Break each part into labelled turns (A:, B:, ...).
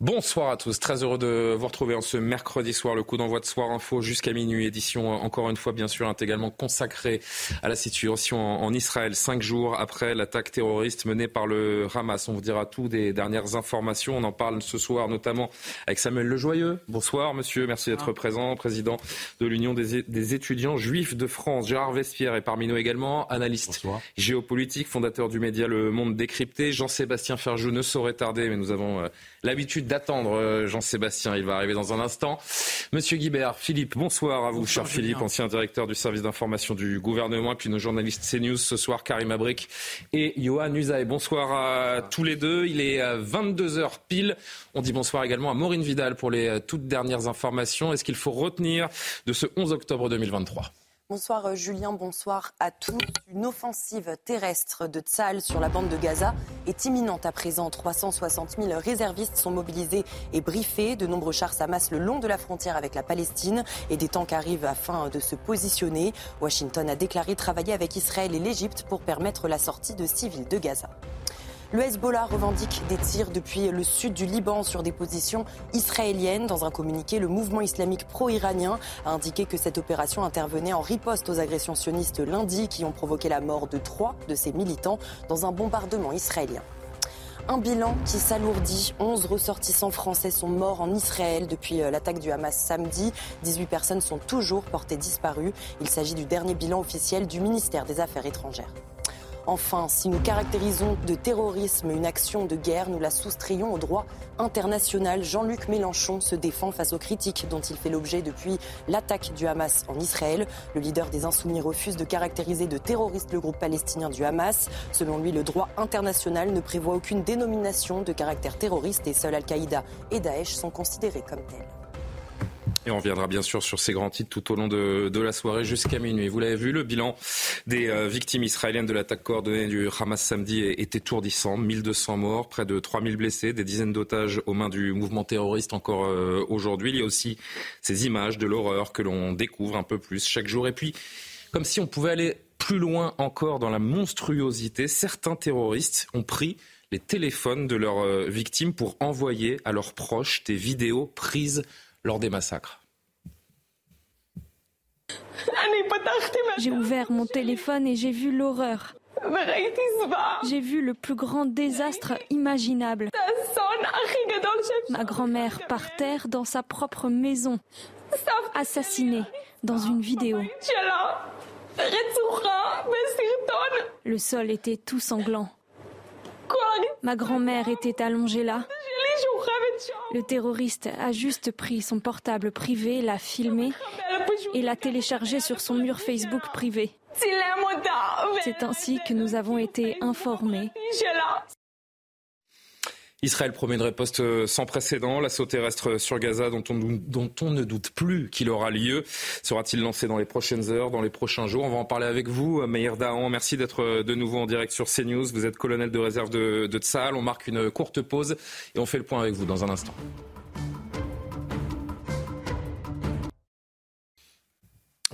A: Bonsoir à tous, très heureux de vous retrouver en ce mercredi soir. Le coup d'envoi de Soir Info jusqu'à minuit, édition encore une fois bien sûr intégralement consacrée à la situation en, Israël, cinq jours après l'attaque terroriste menée par le Hamas. On vous dira tout des dernières informations. On en parle ce soir notamment avec Samuel Lejoyeux. Bonsoir monsieur, merci d'être présent, président de l'Union des, étudiants juifs de France. Gérard Vespierre est parmi nous également, analyste géopolitique, fondateur du média Le Monde décrypté. Jean-Sébastien Ferjou ne saurait tarder, mais nous avons euh, l'habitude d'attendre euh, Jean-Sébastien. Il va arriver dans un instant. Monsieur Guibert, Philippe, bonsoir à vous, cher Philippe, ancien directeur du service d'information du gouvernement, et puis nos journalistes CNews ce soir, Karim Abrik et Johan Usaï. Bonsoir à tous les deux. Il est 22h euh, pile. On dit bonsoir également à Maureen Vidal pour les euh, toutes dernières informations. Est-ce qu'il faut retenir de ce 11 octobre 2023
B: Bonsoir euh, Julien, bonsoir à tous. Une offensive terrestre de Tsal sur la bande de Gaza est imminente à présent. 360 000 réservistes sont mobilisés et briefés. De nombreux chars s'amassent le long de la frontière avec la Palestine et des tanks arrivent afin de se positionner. Washington a déclaré travailler avec Israël et l'Égypte pour permettre la sortie de civils de Gaza. Le Hezbollah revendique des tirs depuis le sud du Liban sur des positions israéliennes. Dans un communiqué, le mouvement islamique pro-iranien a indiqué que cette opération intervenait en riposte aux agressions sionistes lundi qui ont provoqué la mort de trois de ses militants dans un bombardement israélien. Un bilan qui s'alourdit. 11 ressortissants français sont morts en Israël depuis euh, l'attaque du Hamas samedi. 18 personnes sont toujours portées disparues. Il s'agit du dernier bilan officiel du ministère des Affaires étrangères. Enfin, si nous caractérisons de terrorisme une action de guerre, nous la soustrayons au droit international. Jean-Luc Mélenchon se défend face aux critiques dont il fait l'objet depuis l'attaque du Hamas en Israël. Le leader des Insoumis refuse de caractériser de terroriste le groupe palestinien du Hamas. Selon lui, le droit international ne prévoit aucune dénomination de caractère terroriste et seuls Al-Qaïda et Daesh sont considérés comme tels.
A: On reviendra bien sûr sur ces grands titres tout au long de, la soirée jusqu'à minuit. Vous l'avez vu, le bilan des euh, victimes israéliennes de l'attaque coordonnée du Hamas samedi est étourdissant. 1200 morts, près de 3000 blessés, des dizaines d'otages aux mains du mouvement terroriste encore euh, aujourd'hui. Il y a aussi ces images de l'horreur que l'on découvre un peu plus chaque jour. Et puis, comme si on pouvait aller plus loin encore dans la monstruosité, certains terroristes ont pris les téléphones de leurs euh, victimes pour envoyer à leurs proches des vidéos prises lors des massacres.
C: J'ai ouvert mon téléphone et j'ai vu l'horreur. J'ai vu le plus grand désastre imaginable. Ma grand-mère par terre dans sa propre maison, assassinée dans une vidéo. Le sol était tout sanglant. Ma grand-mère était allongée là. Le terroriste a juste pris son portable privé, l'a filmé et l'a téléchargé sur son mur Facebook privé. C'est ainsi que nous avons été informés.
A: Israël promet une riposte sans précédent. L'assaut terrestre sur Gaza, dont on, ne doute plus qu'il aura lieu, sera-t-il lancé dans les prochaines heures, dans les prochains jours? On va en parler avec vous, Meir Dahan. Merci d'être de nouveau en direct sur CNews. Vous êtes colonel de réserve de, de Tsahal. On marque une courte pause et on fait le point avec vous dans un instant.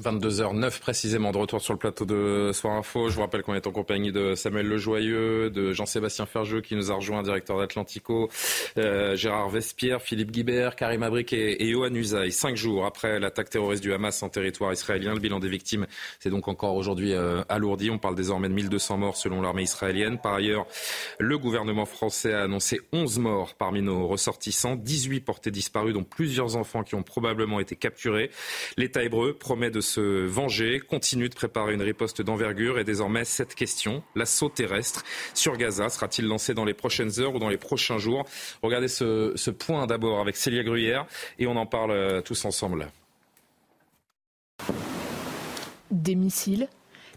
A: 22h09 précisément de retour sur le plateau de Soir Info. Je vous rappelle qu'on est en compagnie de Samuel Lejoyeux, de Jean-Sébastien Ferjeux qui nous a rejoint, directeur d'Atlantico, euh, Gérard Vespierre, Philippe Guibert, Karim Abrik et, et Usaï. Cinq jours après l'attaque terroriste du Hamas en territoire israélien, le bilan des victimes s'est donc encore aujourd'hui euh, alourdi. On parle désormais de 1200 morts selon l'armée israélienne. Par ailleurs, le gouvernement français a annoncé 11 morts parmi nos ressortissants, 18 portés disparus dont plusieurs enfants qui ont probablement été capturés. L'État hébreu promet de se venger, continue de préparer une riposte d'envergure et désormais cette question, l'assaut terrestre sur Gaza, sera-t-il lancé dans les prochaines heures ou dans les prochains jours? Regardez ce, point d'abord avec Célia Gruyère et on en parle euh, tous ensemble.
D: Des missiles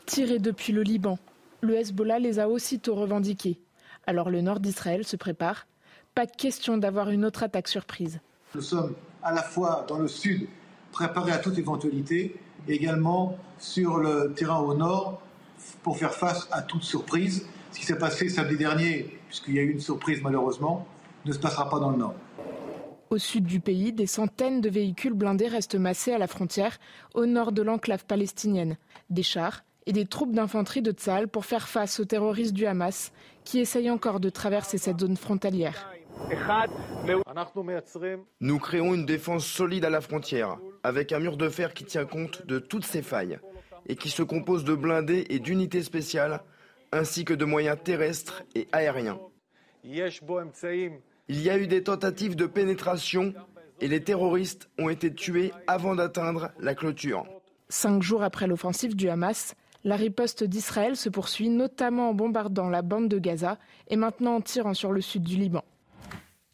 D: tirés depuis le Liban Le Hezbollah les a aussitôt revendiqués. Alors le nord d'Israël se prépare. Pas question d'avoir une autre attaque surprise.
E: Nous sommes à la fois dans le sud préparés à toute éventualité, également sur le terrain au nord pour faire face à toute surprise. Ce qui s'est passé samedi dernier, puisqu'il y a eu une surprise malheureusement, ne se passera pas dans le nord.
D: Au sud du pays, des centaines de véhicules blindés restent massés à la frontière, au nord de l'enclave palestinienne. Des chars et des troupes d'infanterie de Tzal pour faire face aux terroristes du Hamas qui essayent encore de traverser cette zone frontalière.
F: Nous créons une défense solide à la frontière, avec un mur de fer qui tient compte de toutes ces failles, et qui se compose de blindés et d'unités spéciales, ainsi que de moyens terrestres et aériens. Il y a eu des tentatives de pénétration, et les terroristes ont été tués avant d'atteindre la clôture.
D: Cinq jours après l'offensive du Hamas, la riposte d'Israël se poursuit notamment en bombardant la bande de Gaza et maintenant en tirant sur le sud du Liban.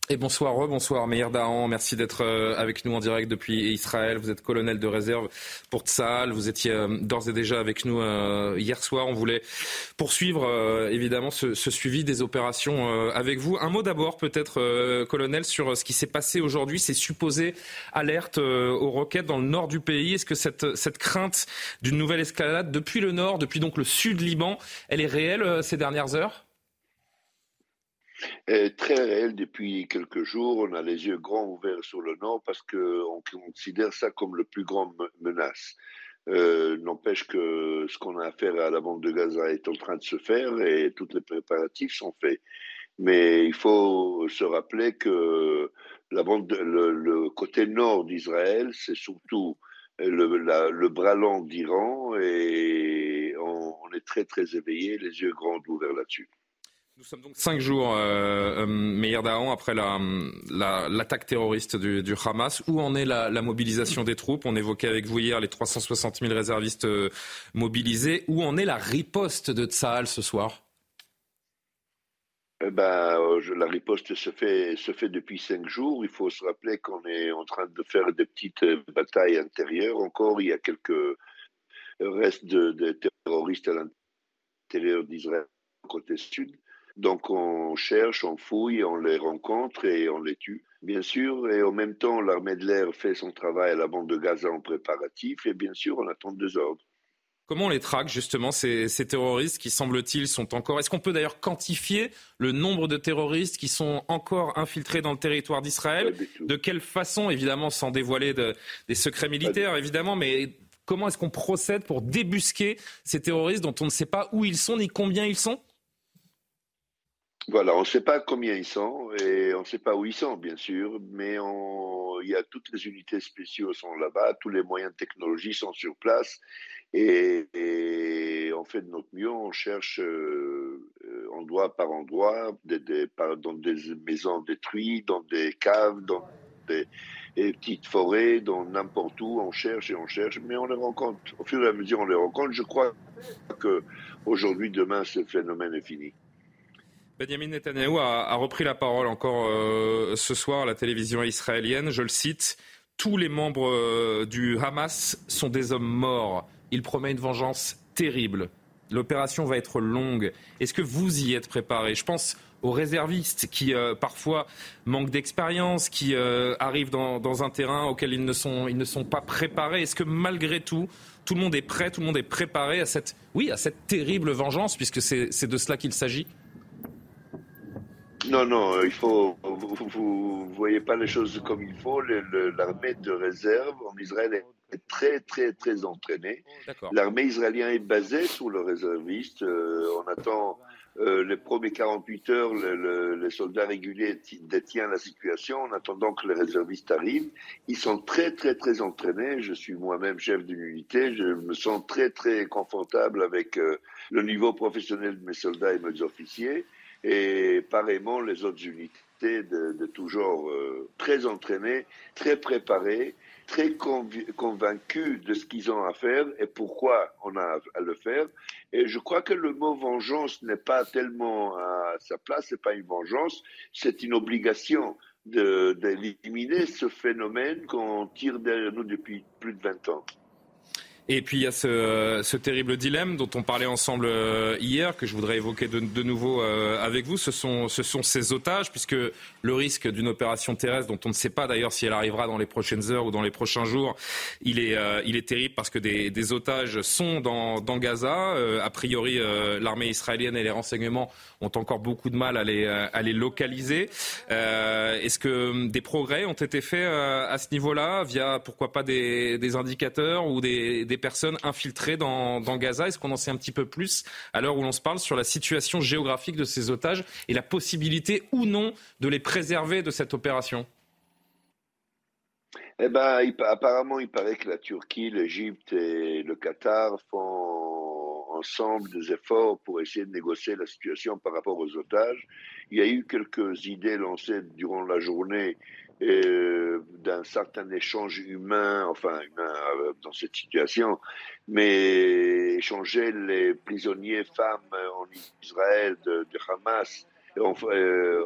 A: Et bonsoir, bonsoir Meir Dahan, merci d'être euh, avec nous en direct depuis Israël. Vous êtes colonel de réserve pour Tsahal, vous étiez euh, d'ores et déjà avec nous euh, hier soir. On voulait poursuivre évidemment ce, suivi des opérations avec vous. Un mot d'abord peut-être, colonel, sur ce qui s'est passé aujourd'hui, ces supposées alertes aux roquettes dans le nord du pays. Est-ce que cette, cette crainte d'une nouvelle escalade depuis le nord, depuis donc le sud Liban, elle est réelle ces dernières heures?
G: Est très réel depuis quelques jours. On a les yeux grands ouverts sur le Nord parce qu'on considère ça comme le plus grand menace. Euh, n'empêche que ce qu'on a à faire à la bande de Gaza est en train de se faire et tous les préparatifs sont faits. Mais il faut se rappeler que la le, côté nord d'Israël, c'est surtout le, le, bras long d'Iran et on, est très très éveillé, les yeux grands ouverts là-dessus.
A: Nous sommes donc cinq jours, euh, euh Meir Dahan, après l'attaque la, terroriste du, Hamas. Où en est la, mobilisation des troupes? On évoquait avec vous hier les 360 000 réservistes euh, mobilisés. Où en est la riposte de Tsahal ce soir?
G: Eh ben, euh, la riposte se fait, se fait depuis cinq jours. Il faut se rappeler qu'on est en train de faire des petites batailles intérieures. Encore, il y a quelques restes de terroristes à l'intérieur d'Israël, côté sud. Donc on cherche, on fouille, on les rencontre et on les tue, bien sûr. Et en même temps, l'armée de l'air fait son travail à la bande de Gaza en préparatif et bien sûr, on attend deux ordres.
A: Comment on les traque justement ces, terroristes qui semble-t-il sont encore. Est-ce qu'on peut d'ailleurs quantifier le nombre de terroristes qui sont encore infiltrés dans le territoire d'Israël? De quelle façon, évidemment, sans dévoiler des secrets militaires, évidemment, mais comment est-ce qu'on procède pour débusquer ces terroristes dont on ne sait pas où ils sont ni combien ils sont?
G: Voilà, on ne sait pas combien ils sont et on ne sait pas où ils sont, bien sûr, mais il y a toutes les unités spéciaux sont là-bas, tous les moyens de technologie sont sur place et, on fait de notre mieux, on cherche euh, endroit par endroit, dans des maisons détruites, dans des caves, dans des, petites forêts, dans n'importe où, on cherche et on cherche, mais on les rencontre. Au fur et à mesure, on les rencontre. Je crois que aujourd'hui, demain, ce phénomène est fini.
A: Benjamin Netanyahu a, repris la parole encore euh, ce soir à la télévision israélienne. Je le cite Tous les membres euh, du Hamas sont des hommes morts. Il promet une vengeance terrible. L'opération va être longue. Est-ce que vous y êtes préparé Je pense aux réservistes qui euh, parfois manquent d'expérience, qui arrivent dans, un terrain auquel ils ne sont, ils ne sont pas préparés. Est-ce que malgré tout, tout le monde est prêt, tout le monde est préparé à cette, oui, à cette terrible vengeance, puisque c'est de cela qu'il s'agit?
G: Non, non, euh, il faut. Vous ne voyez pas les choses comme il faut. L'armée de réserve en Israël est très, très, très entraînée. L'armée israélienne est basée sur le réserviste. Euh, on attend euh, les premiers 48 heures, les soldats réguliers détiennent la situation en attendant que les réservistes arrivent. Ils sont très, très, très entraînés. Je suis moi-même chef d'une unité. Je me sens très, très confortable avec le niveau professionnel de mes soldats et mes officiers et pareillement les autres unités de, de genre, euh, très entraînées, très préparées, très convaincus de ce qu'ils ont à faire et pourquoi on a à le faire. Et je crois que le mot vengeance n'est pas tellement à sa place, c'est pas une vengeance, c'est une obligation d'éliminer ce phénomène qu'on tire derrière nous depuis plus de 20 ans.
A: Et puis il y a ce, terrible dilemme dont on parlait ensemble euh, hier, que je voudrais évoquer de, nouveau euh, avec vous. Ce sont, ce sont ces otages, puisque le risque d'une opération terrestre, dont on ne sait pas d'ailleurs si elle arrivera dans les prochaines heures ou dans les prochains jours, il est, euh, terrible parce que des, otages sont dans, Gaza. a priori, l'armée israélienne et les renseignements ont encore beaucoup de mal à les, localiser. Est-ce que des progrès ont été faits à ce niveau-là, via pourquoi pas des, indicateurs ou des personnes infiltrées dans, Gaza. Est-ce qu'on en sait un petit peu plus à l'heure où l'on se parle sur la situation géographique de ces otages et la possibilité ou non de les préserver de cette opération?
G: Eh ben, apparemment, il paraît que la Turquie, l'Égypte et le Qatar font ensemble des efforts pour essayer de négocier la situation par rapport aux otages. Il y a eu quelques idées lancées durant la journée d'un certain échange humain, enfin humain euh, dans cette situation, mais échanger les prisonniers femmes en Israël de, Hamas euh,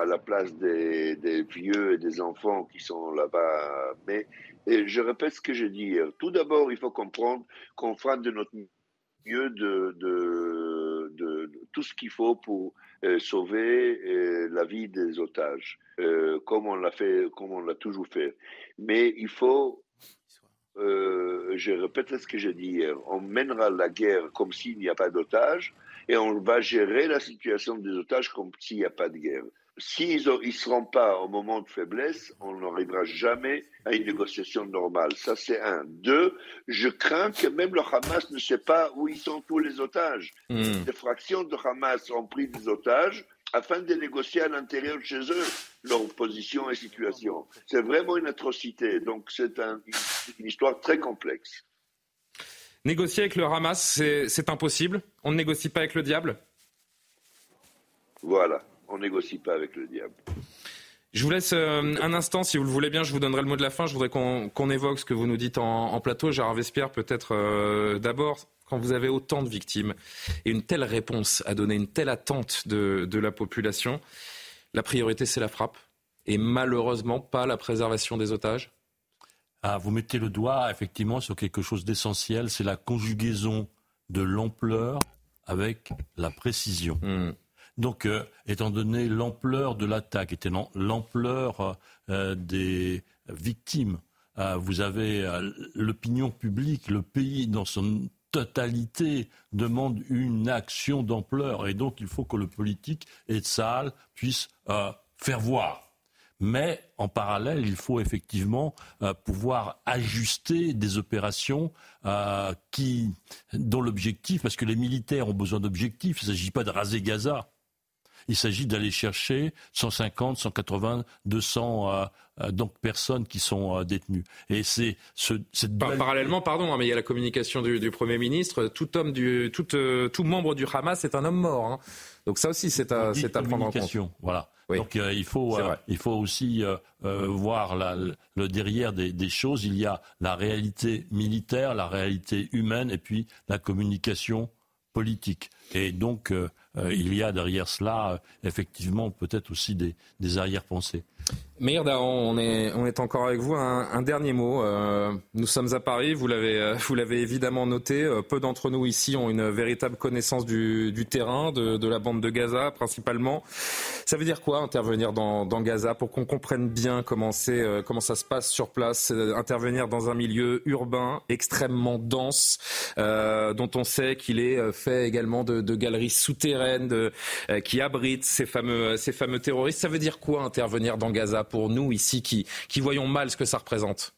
G: à la place des, vieux et des enfants qui sont là-bas. Mais je répète ce que dit hier. Tout d'abord, il faut comprendre qu'on fera de notre mieux de tout ce qu'il faut pour euh, sauver euh, la vie des otages, euh, comme on l'a fait, comme on l'a toujours fait. Mais il faut, je répète ce que j'ai dit hier, on mènera la guerre comme s'il n'y a pas d'otages et on va gérer la situation des otages comme s'il n'y a pas de guerre s'ils ne seront pas au moment de faiblesse, on n'arrivera jamais à une négociation normale. Ça, c'est un. Deux, je crains que même le Hamas ne sait pas où ils sont tous les otages. Hmm. Des fractions de Hamas ont pris des otages afin de négocier à l'intérieur de chez eux leur position et situation. C'est vraiment une atrocité. Donc, c'est une histoire très complexe.
A: Négocier avec le Hamas, c'est impossible. On ne négocie pas avec le diable
G: Voilà on négocie pas avec le diable.
A: Je vous laisse euh, un instant, si vous le voulez bien, je vous donnerai le mot de la fin. Je voudrais qu'on évoque ce que vous nous dites en, plateau. Gérard Vespierre, peut-être euh, d'abord, quand vous avez autant de victimes et une telle réponse à donner, une telle attente de, de la population, la priorité, c'est la frappe et malheureusement pas la préservation des otages
H: ah, Vous mettez le doigt effectivement sur quelque chose d'essentiel, c'est la conjugaison de l'ampleur avec la précision. Hmm. Donc, euh, étant donné l'ampleur de l'attaque, étant l'ampleur euh, des victimes, euh, vous avez l'opinion publique, le pays dans son totalité demande une action d'ampleur. Et donc, il faut que le politique et Saal puissent faire voir. Mais en parallèle, il faut effectivement pouvoir ajuster des opérations dont l'objectif, parce que les militaires ont besoin d'objectifs, il ne s'agit pas de raser Gaza, il s'agit d'aller chercher 150, 180, 200 donc personnes qui sont euh, détenues. Et c'est ce, cette
A: parallèlement, pardon, hein, mais il y a la communication du, Premier ministre. Tout homme du, tout, euh, tout membre du Hamas est un homme mort. Hein. Donc ça aussi, c'est à, c'est à prendre en compte.
H: Voilà. Donc euh, il, faut, il faut aussi voir le derrière des, des, choses. Il y a la réalité militaire, la réalité humaine et puis la communication politique. Et donc il y a derrière cela, euh, effectivement, peut-être aussi des, des arrière-pensées.
A: Meir on est, on est encore avec vous. Un, dernier mot. Euh, nous sommes à Paris, vous l'avez, euh, évidemment noté. Euh, peu d'entre nous ici ont une véritable connaissance du, terrain, de, la bande de Gaza principalement. Ça veut dire quoi intervenir dans, Gaza pour qu'on comprenne bien comment, ça se passe sur place Intervenir dans un milieu urbain extrêmement dense, dont on sait qu'il est fait également de, galeries souterraines qui abritent ces fameux terroristes. Ça veut dire quoi intervenir dans Gaza pour nous ici qui, qui voyons mal ce que ça représente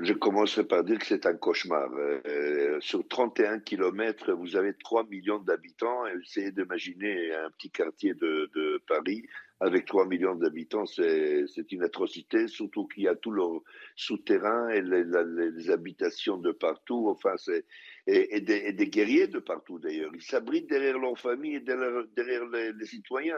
G: je commencerai par dire que c'est un cauchemar. Euh, sur 31 kilomètres, vous avez 3 millions d'habitants. Essayez d'imaginer un petit quartier de, Paris avec 3 millions d'habitants, c'est une atrocité, surtout qu'il y a tout leur souterrain et les, habitations de partout. Enfin, et, des, guerriers de partout d'ailleurs. Ils s'abritent derrière leur famille et derrière, les, citoyens.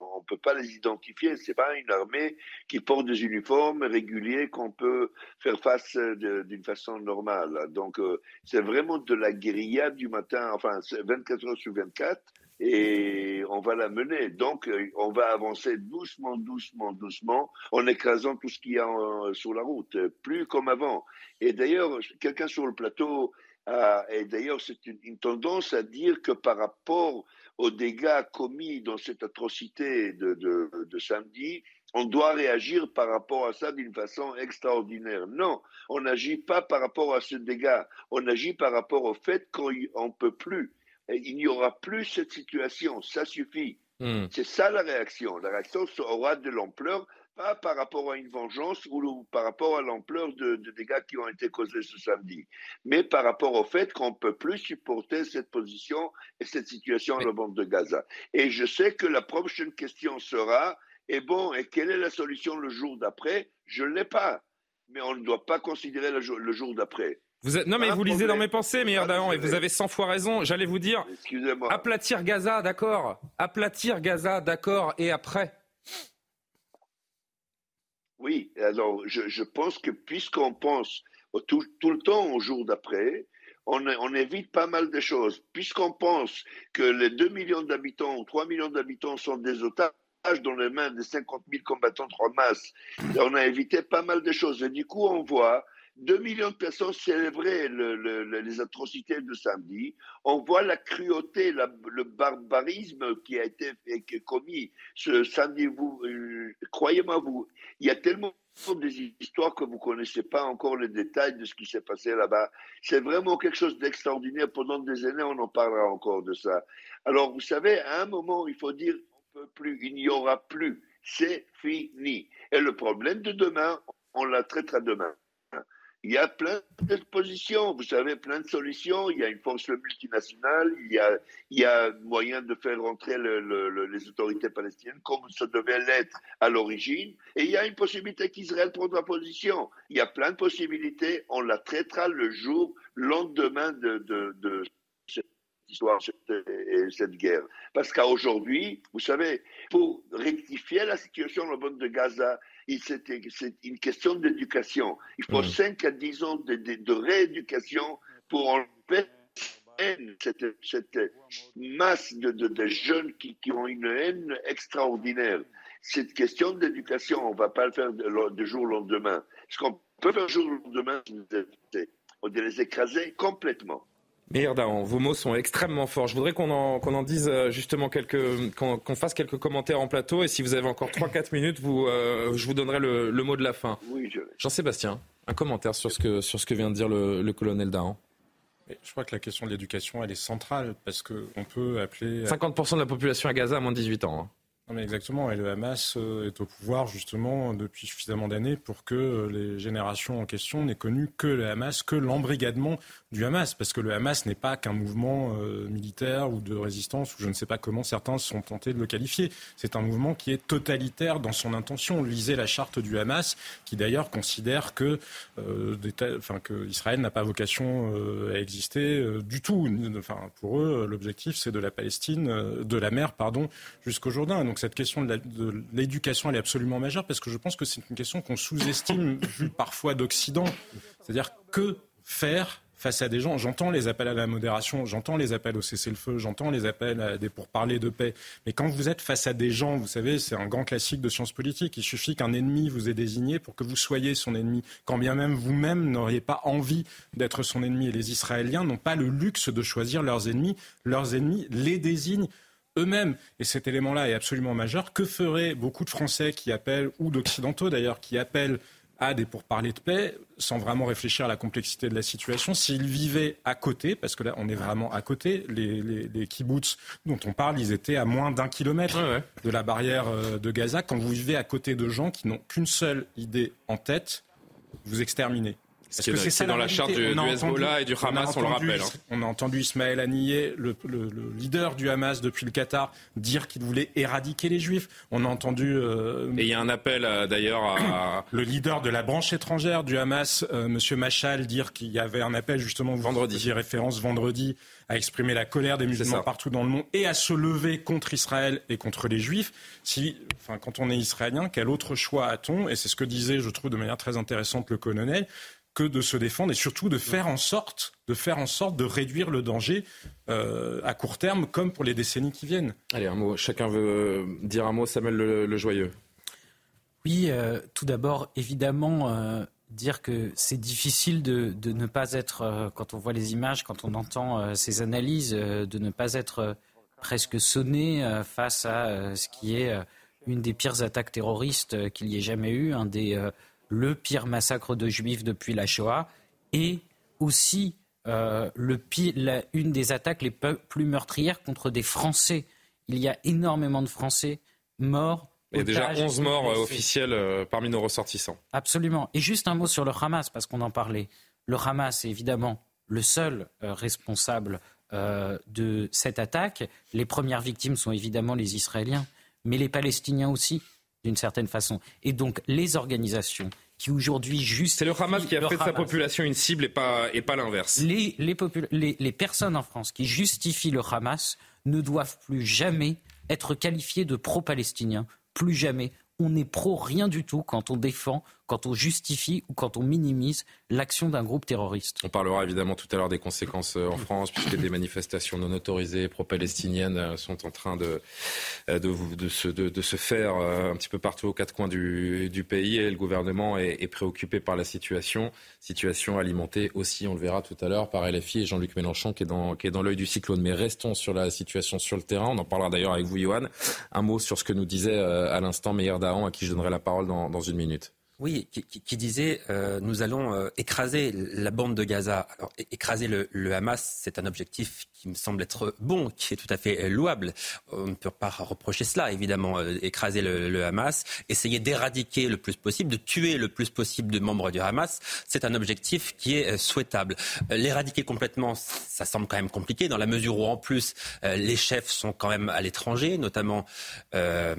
G: On ne peut pas les identifier. C'est pas une armée qui porte des uniformes réguliers qu'on peut faire face d'une façon normale. Donc, euh, c'est vraiment de la guérilla du matin, enfin, 24 heures sur 24. et on va la mener. Donc, euh, on va avancer doucement, doucement, doucement, en écrasant tout ce qu'il y a euh, sur la route, plus comme avant. Et d'ailleurs, quelqu'un sur le plateau a, et d'ailleurs, c'est une, tendance à dire que par rapport aux dégâts commis dans cette atrocité de, de samedi, on doit réagir par rapport à ça d'une façon extraordinaire. Non, on n'agit pas par rapport à ce dégât, on agit par rapport au fait qu'on ne peut plus il n'y aura plus cette situation, ça suffit. Hmm. C'est ça la réaction. La réaction aura de l'ampleur, pas par rapport à une vengeance ou par rapport à l'ampleur de, dégâts qui ont été causés ce samedi, mais par rapport au fait qu'on ne peut plus supporter cette position et cette situation à la bande de Gaza. Et je sais que la prochaine question sera, et bon, et quelle est la solution le jour d'après? Je ne l'ai pas, mais on ne doit pas considérer le jour d'après.
A: Vous Non, mais vous lisez dans mes pensées, meilleur Dahan, et vous avez 100 fois raison. J'allais vous dire, aplatir Gaza, d'accord. Aplatir Gaza, d'accord. Et après
G: Oui, alors je, pense que puisqu'on pense tout, le temps au jour d'après, on, évite pas mal de choses. Puisqu'on pense que les 2 millions d'habitants ou 3 millions d'habitants sont des otages dans les mains des 50 000 combattants de Hamas, on a évité pas mal de choses. Et du coup, on voit 2 millions de personnes célébraient les atrocités de samedi. On voit la cruauté, le barbarisme qui a été commis ce samedi. Vous, euh, croyez-moi, vous, il y a tellement des histoires que vous connaissez pas encore les détails de ce qui s'est passé là-bas. C'est vraiment quelque chose d'extraordinaire. Pendant des années, on en parlera encore de ça. Alors, vous savez, à un moment, il faut dire, on peut plus, il n'y aura plus. C'est fini. Et le problème de demain, on la traitera demain. Il y a plein de positions, vous savez, plein de solutions. Il y a une force multinationale, il y a, il moyen de faire rentrer les autorités palestiniennes comme ça devait l'être à l'origine. Et il y a une possibilité qu'Israël prendra position. Il y a plein de possibilités. On la traitera le jour, lendemain de, cette histoire et cette guerre. Parce qu'aujourd'hui, vous savez, pour rectifier la situation dans la bande de Gaza, c'est une question d'éducation. Il faut 5 à 10 ans de, rééducation pour enlever cette, cette masse de, jeunes qui, ont une haine extraordinaire. Cette question d'éducation, on ne va pas le faire de, jour au lendemain. Ce qu'on peut faire du jour au lendemain, c'est de les écraser complètement.
A: Meilleur vos mots sont extrêmement forts. Je voudrais qu'on en, en, dise euh, justement quelques, qu'on fasse quelques commentaires en plateau. Et si vous avez encore 3-4 minutes, vous, euh, je vous donnerai le, mot de la fin.
G: Oui, je...
A: Jean-Sébastien, un commentaire sur ce que, sur ce que vient de dire le, colonel Dahan.
I: Je crois que la question de l'éducation, elle est centrale parce qu'on peut appeler.
A: 50% de la population à Gaza a moins de 18 ans. Hein
I: exactement, et le Hamas euh, est au pouvoir justement depuis suffisamment d'années pour que euh, les générations en question n'aient connu que le Hamas, que l'embrigadement du Hamas, parce que le Hamas n'est pas qu'un mouvement euh, militaire ou de résistance, ou je ne sais pas comment certains sont tentés de le qualifier. C'est un mouvement qui est totalitaire dans son intention. Lisez la charte du Hamas, qui d'ailleurs considère que Israël n'a pas vocation à exister du tout. Enfin, pour eux, l'objectif c'est de la Palestine, de la mer, pardon, jusqu'au Jourdain. Donc cette question de l'éducation, elle est absolument majeure parce que je pense que c'est une question qu'on sous-estime vu parfois d'Occident. C'est-à-dire que faire face à des gens. J'entends les appels à la modération, j'entends les appels au cessez-le-feu, j'entends les appels à des pour parler de paix. Mais quand vous êtes face à des gens, vous savez, c'est un grand classique de sciences politiques. Il suffit qu'un ennemi vous ait désigné pour que vous soyez son ennemi. Quand bien même vous-même n'auriez pas envie d'être son ennemi. Et les Israéliens n'ont pas le luxe de choisir leurs ennemis. Leurs ennemis les désignent eux-mêmes. Et cet élément-là est absolument majeur. Que feraient beaucoup de Français qui appellent, ou d'Occidentaux d'ailleurs, qui appellent à des pourparlers de paix, sans vraiment réfléchir à la complexité de la situation, s'ils vivaient à côté, parce que là, on est vraiment à côté, les, les, kibbutz dont on parle, ils étaient à moins d'un kilomètre de la barrière euh, de Gaza. Quand vous vivez à côté de gens qui n'ont qu'une seule idée en tête, vous
A: Parce que c'est dans la charte du, Hezbollah et du Hamas, on, le rappelle. Hein.
I: On a entendu Ismaël Haniyeh, le, leader du Hamas depuis le Qatar, dire qu'il voulait éradiquer les Juifs. On a entendu.
A: Euh, et il y a un appel euh, d'ailleurs à.
I: le leader de la branche étrangère du Hamas, M. Euh, Monsieur Machal, dire qu'il y avait un appel justement.
A: Vendredi.
I: J'y référence vendredi à exprimer la colère des musulmans partout dans le monde et à se lever contre Israël et contre les Juifs. Si, enfin, quand on est israélien, quel autre choix a-t-on? Et c'est ce que disait, je trouve, de manière très intéressante le colonel que de se défendre et surtout de faire en sorte de faire en sorte de réduire le danger euh, à court terme comme pour les décennies qui viennent.
A: Allez, un mot. Chacun veut dire un mot. Samuel Le, Joyeux.
J: Oui, euh, tout d'abord, évidemment, euh, dire que c'est difficile de, de, ne pas être, quand on voit les images, quand on entend ces analyses, de ne pas être presque sonné face à ce qui est une des pires attaques terroristes qu'il y ait jamais eu, un des le pire massacre de juifs depuis la Shoah et aussi euh, une des attaques les plus meurtrières contre des Français. Il y a énormément de Français morts.
A: Il y a déjà 11 morts euh, officiels euh, parmi nos ressortissants.
J: Absolument. Et juste un mot sur le Hamas, parce qu'on en parlait. Le Hamas est évidemment le seul responsable de cette attaque. Les premières victimes sont évidemment les Israéliens, mais les Palestiniens aussi d'une certaine façon. Et donc les organisations qui aujourd'hui juste...
A: C'est le Hamas qui a fait de sa population une cible et pas, et pas l'inverse.
J: Les, les, les, personnes en France qui justifient le Hamas ne doivent plus jamais être qualifiées de pro-palestiniens, plus jamais on n'est pro rien du tout quand on défend, quand on justifie ou quand on minimise l'action d'un groupe terroriste.
A: On parlera évidemment tout à l'heure des conséquences euh, en France, puisque des manifestations non autorisées pro-palestiniennes euh, sont en train de, euh, se, faire un petit peu partout aux quatre coins du, pays et le gouvernement est, préoccupé par la situation, situation alimentée aussi, on le verra tout à l'heure, par LFI et Jean-Luc Mélenchon qui est dans, l'œil du cyclone. Mais restons sur la situation sur le terrain, on en parlera d'ailleurs avec vous Johan. Un mot sur ce que nous disait à l'instant Meyer Dahan, à qui je donnerai la parole dans une minute.
K: Oui, qui, disait euh, nous allons euh, écraser la bande de Gaza. Alors, écraser le, le Hamas, c'est un objectif qui me semble être bon, qui est tout à fait louable. On ne peut pas reprocher cela, évidemment. Euh, écraser le, le Hamas, essayer d'éradiquer le plus possible, de tuer le plus possible de membres du Hamas, c'est un objectif qui est souhaitable. L'éradiquer complètement, ça semble quand même compliqué, dans la mesure où, en plus, les chefs sont quand même à l'étranger, notamment
A: le,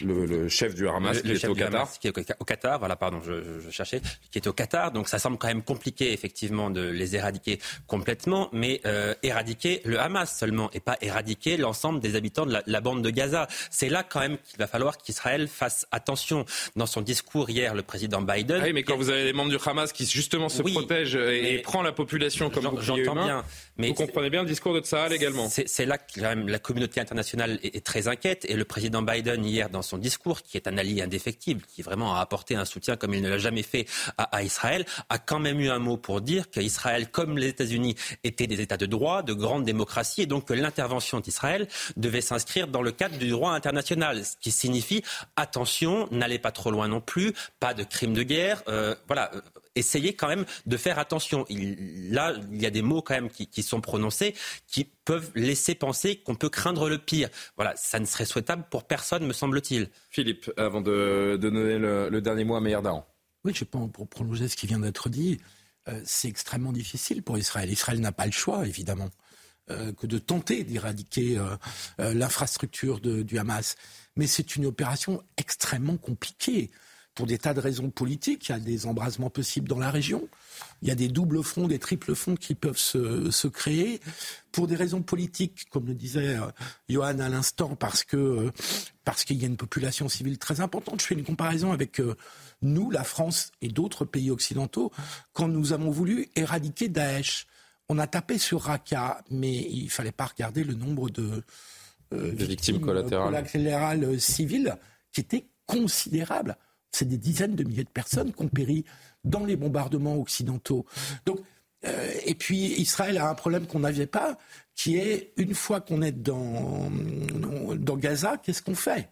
A: le, chef du Hamas, qui, est au Qatar.
K: Qatar voilà, pardon, je, cherchais, qui est au Qatar. Donc ça semble quand même compliqué, effectivement, de les éradiquer complètement, mais euh, éradiquer le Hamas seulement, et pas éradiquer l'ensemble des habitants de la, bande de Gaza. C'est là quand même qu'il va falloir qu'Israël fasse attention. Dans son discours hier, le président Biden.
A: Ah oui, mais quand vous avez des membres du Hamas qui justement se protègent et, prend la population comme j'entends bien. Mais vous comprenez bien le discours de Tsahal également.
K: C'est là que la communauté internationale est, est, très inquiète et le président Biden hier dans son discours, qui est un allié indéfectible, qui vraiment a apporté un soutien comme il ne l'a jamais fait à, Israël, a quand même eu un mot pour dire qu'Israël, comme les États-Unis, étaient des États de droit, de grandes démocraties, et donc que l'intervention d'Israël devait s'inscrire dans le cadre du droit international, ce qui signifie attention, n'allez pas trop loin non plus, pas de crimes de guerre, euh, voilà, essayez quand même de faire attention. Il, là, il y a des mots quand même qui, sont prononcés qui peuvent laisser penser qu'on peut craindre le pire. Voilà, ça ne serait souhaitable pour personne, me semble-t-il.
A: Philippe, avant de, donner le, dernier mot à Meir
L: Oui, je pense, pour prolonger ce qui vient d'être dit, euh, c'est extrêmement difficile pour Israël. Israël n'a pas le choix, évidemment, euh, que de tenter d'éradiquer euh, l'infrastructure du Hamas. Mais c'est une opération extrêmement compliquée pour des tas de raisons politiques. Il y a des embrasements possibles dans la région. Il y a des doubles fronts, des triples fronts qui peuvent se, créer. Pour des raisons politiques, comme le disait euh, Johan à l'instant, parce que euh, parce qu'il y a une population civile très importante. Je fais une comparaison avec euh, nous, la France et d'autres pays occidentaux, quand nous avons voulu éradiquer Daesh. On a tapé sur Raqqa, mais il fallait pas regarder le nombre de,
A: victimes, victimes collatérales
L: civiles qui était considérable c'est des dizaines de milliers de personnes qui ont péri dans les bombardements occidentaux. Euh, et puis Israël a un problème qu'on n'avait pas, qui est une fois qu'on est dans, dans Gaza, qu'est-ce qu'on fait?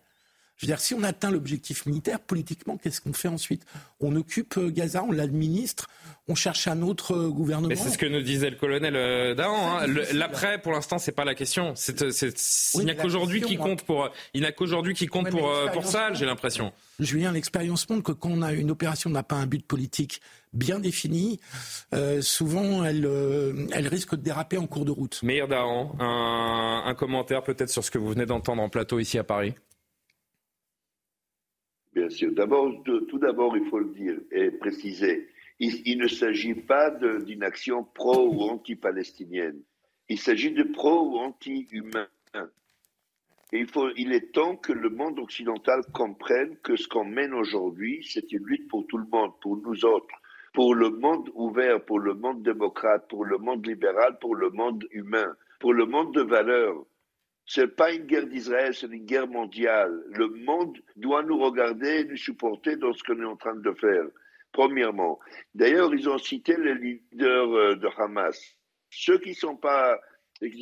L: Je veux dire, si on atteint l'objectif militaire, politiquement, qu'est-ce qu'on fait ensuite? On occupe euh, Gaza, on l'administre, on cherche un autre euh, gouvernement. Mais
A: c'est ce que nous disait le colonel euh, Dahan. Hein. L'après, pour l'instant, c'est pas la question. il n'y a qu'aujourd'hui qui compte pour. Il n'a qu'aujourd'hui qui compte pour pour ça. J'ai l'impression.
L: Julien, l'expérience montre que quand on a une opération n'a pas un but politique bien défini, souvent elle, elle risque de déraper en cours de route.
A: Meir Dahan, un, un commentaire peut-être sur ce que vous venez d'entendre en plateau ici à Paris?
G: D'abord, tout d'abord, il faut le dire et préciser, il, ne s'agit pas d'une action pro ou anti-palestinienne. Il s'agit de pro ou anti-humain. Il, faut, il est temps que le monde occidental comprenne que ce qu'on mène aujourd'hui, c'est une lutte pour tout le monde, pour nous autres, pour le monde ouvert, pour le monde démocrate, pour le monde libéral, pour le monde humain, pour le monde de valeurs. Ce n'est pas une guerre d'Israël, c'est une guerre mondiale. Le monde doit nous regarder et nous supporter dans ce qu'on est en train de faire, premièrement. D'ailleurs, ils ont cité les leaders euh, de Hamas. Ceux qui sont pas,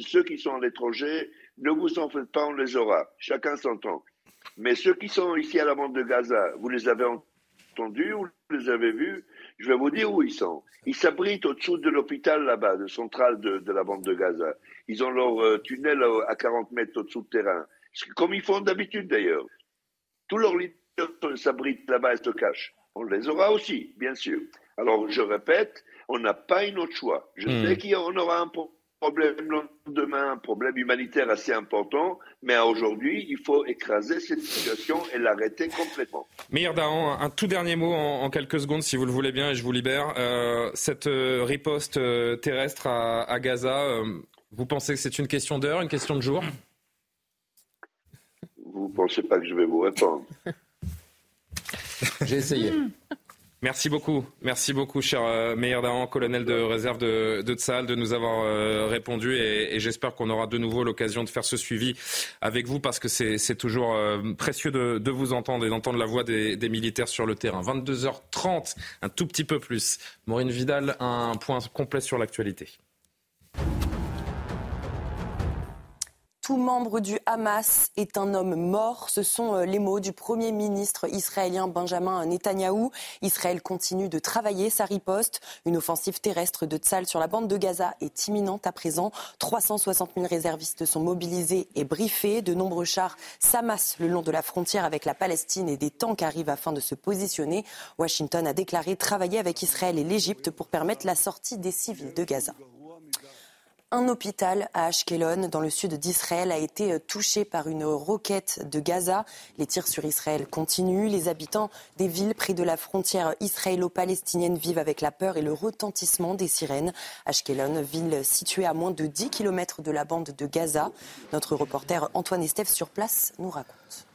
G: ceux qui sont à l'étranger, ne vous en faites pas, on les aura. Chacun s'entend. Mais ceux qui sont ici à la bande de Gaza, vous les avez entendus ou vous les avez vus? Je vais vous dire où ils sont. Ils s'abritent au-dessous de l'hôpital là-bas, de centrale de, la bande de Gaza. Ils ont leur euh, tunnel à 40 mètres au-dessous de terrain. Comme ils font d'habitude d'ailleurs. Tous leurs leaders s'abritent là-bas et se cachent. On les aura aussi, bien sûr. Alors, je répète, on n'a pas un autre choix. Je hmm. sais qu'on aura un problème problème demain, un problème humanitaire assez important, mais aujourd'hui, il faut écraser cette situation et l'arrêter complètement.
A: Meir Dahan, un tout dernier mot en, quelques secondes, si vous le voulez bien, et je vous libère. Euh, cette euh, riposte euh, terrestre à, Gaza, vous pensez que c'est une question d'heure, une question de jour?
G: Vous ne pensez pas que je vais vous répondre?
A: J'ai essayé. Merci beaucoup, merci beaucoup, cher euh, Dahan, colonel de réserve de, de de nous avoir euh, répondu et, j'espère qu'on aura de nouveau l'occasion de faire ce suivi avec vous parce que c'est toujours euh, précieux de, vous entendre et d'entendre la voix des, des, militaires sur le terrain. 22h30, un tout petit peu plus. Maureen Vidal, un point complet sur l'actualité.
B: Tout membre du Hamas est un homme mort. Ce sont euh, les mots du Premier ministre israélien Benjamin Netanyahou. Israël continue de travailler sa riposte. Une offensive terrestre de Tzal sur la bande de Gaza est imminente à présent. 360 000 réservistes sont mobilisés et briefés. De nombreux chars s'amassent le long de la frontière avec la Palestine et des tanks arrivent afin de se positionner. Washington a déclaré travailler avec Israël et l'Égypte pour permettre la sortie des civils de Gaza. Un hôpital à Ashkelon, dans le sud d'Israël, a été euh, touché par une roquette de Gaza. Les tirs sur Israël continuent. Les habitants des villes près de la frontière israélo-palestinienne vivent avec la peur et le retentissement des sirènes. Ashkelon, ville située à moins de 10 km de la bande de Gaza. Notre reporter Antoine Estève sur place nous raconte.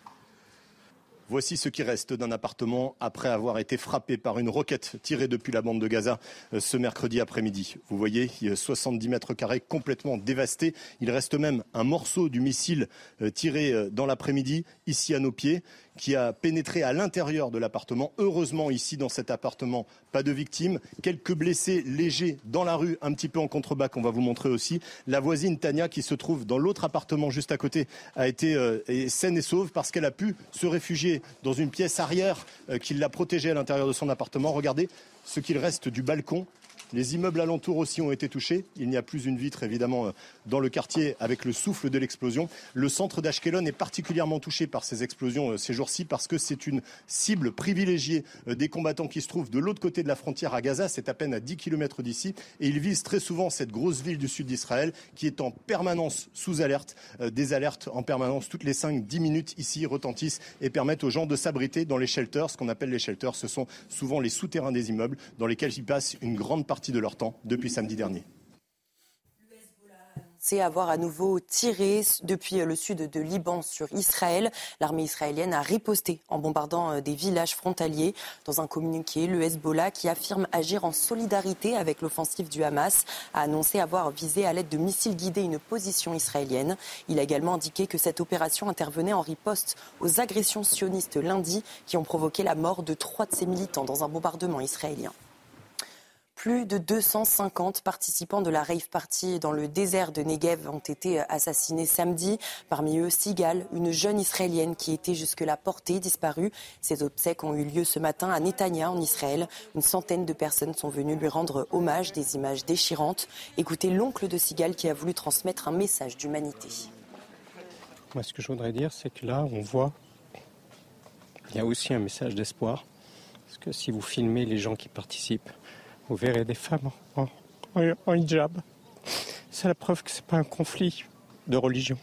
M: Voici ce qui reste d'un appartement après avoir été frappé par une roquette tirée depuis la bande de Gaza euh, ce mercredi après-midi. Vous voyez, 70 mètres carrés complètement dévastés. Il reste même un morceau du missile euh, tiré euh, dans l'après-midi ici à nos pieds qui a pénétré à l'intérieur de l'appartement. Heureusement, ici, dans cet appartement, pas de victimes. Quelques blessés légers dans la rue, un petit peu en contrebas, qu'on va vous montrer aussi. La voisine Tania, qui se trouve dans l'autre appartement juste à côté, a été euh, saine et sauve parce qu'elle a pu se réfugier dans une pièce arrière euh, qui l'a protégée à l'intérieur de son appartement. Regardez ce qu'il reste du balcon les immeubles alentours aussi ont été touchés. Il n'y a plus une vitre, évidemment, euh, dans le quartier avec le souffle de l'explosion. Le centre d'Ashkelon est particulièrement touché par ces explosions euh, ces jours-ci parce que c'est une cible privilégiée euh, des combattants qui se trouvent de l'autre côté de la frontière à Gaza. C'est à peine à 10 km d'ici. Et ils visent très souvent cette grosse ville du sud d'Israël qui est en permanence sous alerte. Des alertes en permanence toutes les 5-10 minutes ici retentissent et permettent aux gens de s'abriter dans les shelters. Ce qu'on appelle les shelters, ce sont souvent les souterrains des immeubles dans lesquels ils passent une grande partie de leur temps depuis samedi dernier
B: c'est avoir à nouveau tiré depuis le sud de Liban sur Israël. L'armée israélienne a riposté en bombardant euh, des villages frontaliers. Dans un communiqué, le Hezbollah, qui affirme agir en solidarité avec l'offensive du Hamas, a annoncé avoir visé à l'aide de missiles guidés une position israélienne. Il a également indiqué que cette opération intervenait en riposte aux agressions sionistes lundi qui ont provoqué la mort de trois de ses militants dans un bombardement israélien. Plus de 250 participants de la rave party dans le désert de Negev ont été assassinés samedi. Parmi eux, Sigal, une jeune israélienne qui était jusque-là portée, disparue. Ces obsèques ont eu lieu ce matin à Netanya, en Israël. Une centaine de personnes sont venues lui rendre hommage, des images déchirantes. Écoutez l'oncle de Sigal qui a voulu transmettre un message d'humanité.
N: Moi, ce que je voudrais dire, c'est que là, on voit, il y a aussi un message d'espoir. Parce que si vous filmez les gens qui participent, vous verrez des femmes en, hijab. C'est la preuve que ce n'est pas un conflit de religion.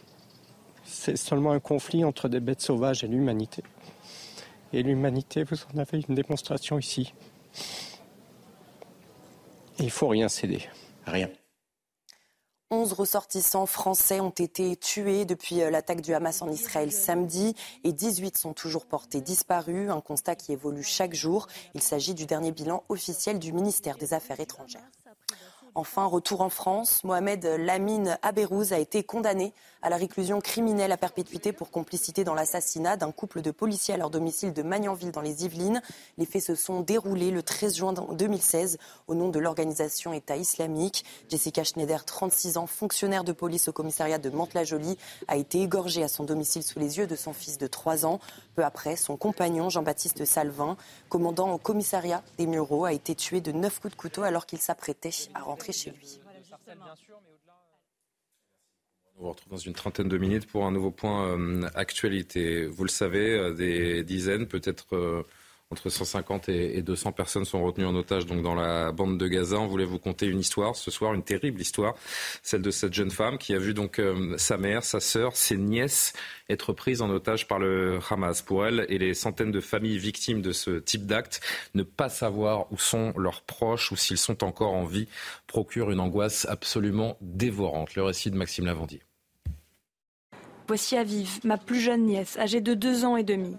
N: C'est seulement un conflit entre des bêtes sauvages et l'humanité. Et l'humanité, vous en avez une démonstration ici. il faut rien céder. Rien.
B: 11 ressortissants français ont été tués depuis euh, l'attaque du Hamas en Israël samedi et 18 sont toujours portés disparus, un constat qui évolue chaque jour. Il s'agit du dernier bilan officiel du ministère des Affaires étrangères. Enfin, retour en France, Mohamed Lamine Aberouz a été condamné à la réclusion criminelle à perpétuité pour complicité dans l'assassinat d'un couple de policiers à leur domicile de Magnanville dans les Yvelines. Les faits se sont déroulés le 13 juin 2016 au nom de l'organisation État islamique. Jessica Schneider, 36 ans, fonctionnaire de police au commissariat de Mantes-la-Jolie, a été égorgée à son domicile sous les yeux de son fils de 3 ans. Peu après, son compagnon Jean-Baptiste Salvin, commandant au commissariat des Mureaux, a été tué de 9 coups de couteau alors qu'il s'apprêtait à rentrer chez lui.
A: On vous retrouve dans une trentaine de minutes pour un nouveau point euh, actualité. Vous le savez, euh, des dizaines, peut-être euh, entre 150 et 200 personnes sont retenues en otage donc dans la bande de Gaza. On voulait vous conter une histoire ce soir, une terrible histoire, celle de cette jeune femme qui a vu donc euh, sa mère, sa sœur, ses nièces être prises en otage par le Hamas. Pour elle et les centaines de familles victimes de ce type d'acte, ne pas savoir où sont leurs proches ou s'ils sont encore en vie procure une angoisse absolument dévorante. Le récit de Maxime Lavandier.
C: Voici Aviv, ma plus jeune nièce, âgée de deux ans et demi.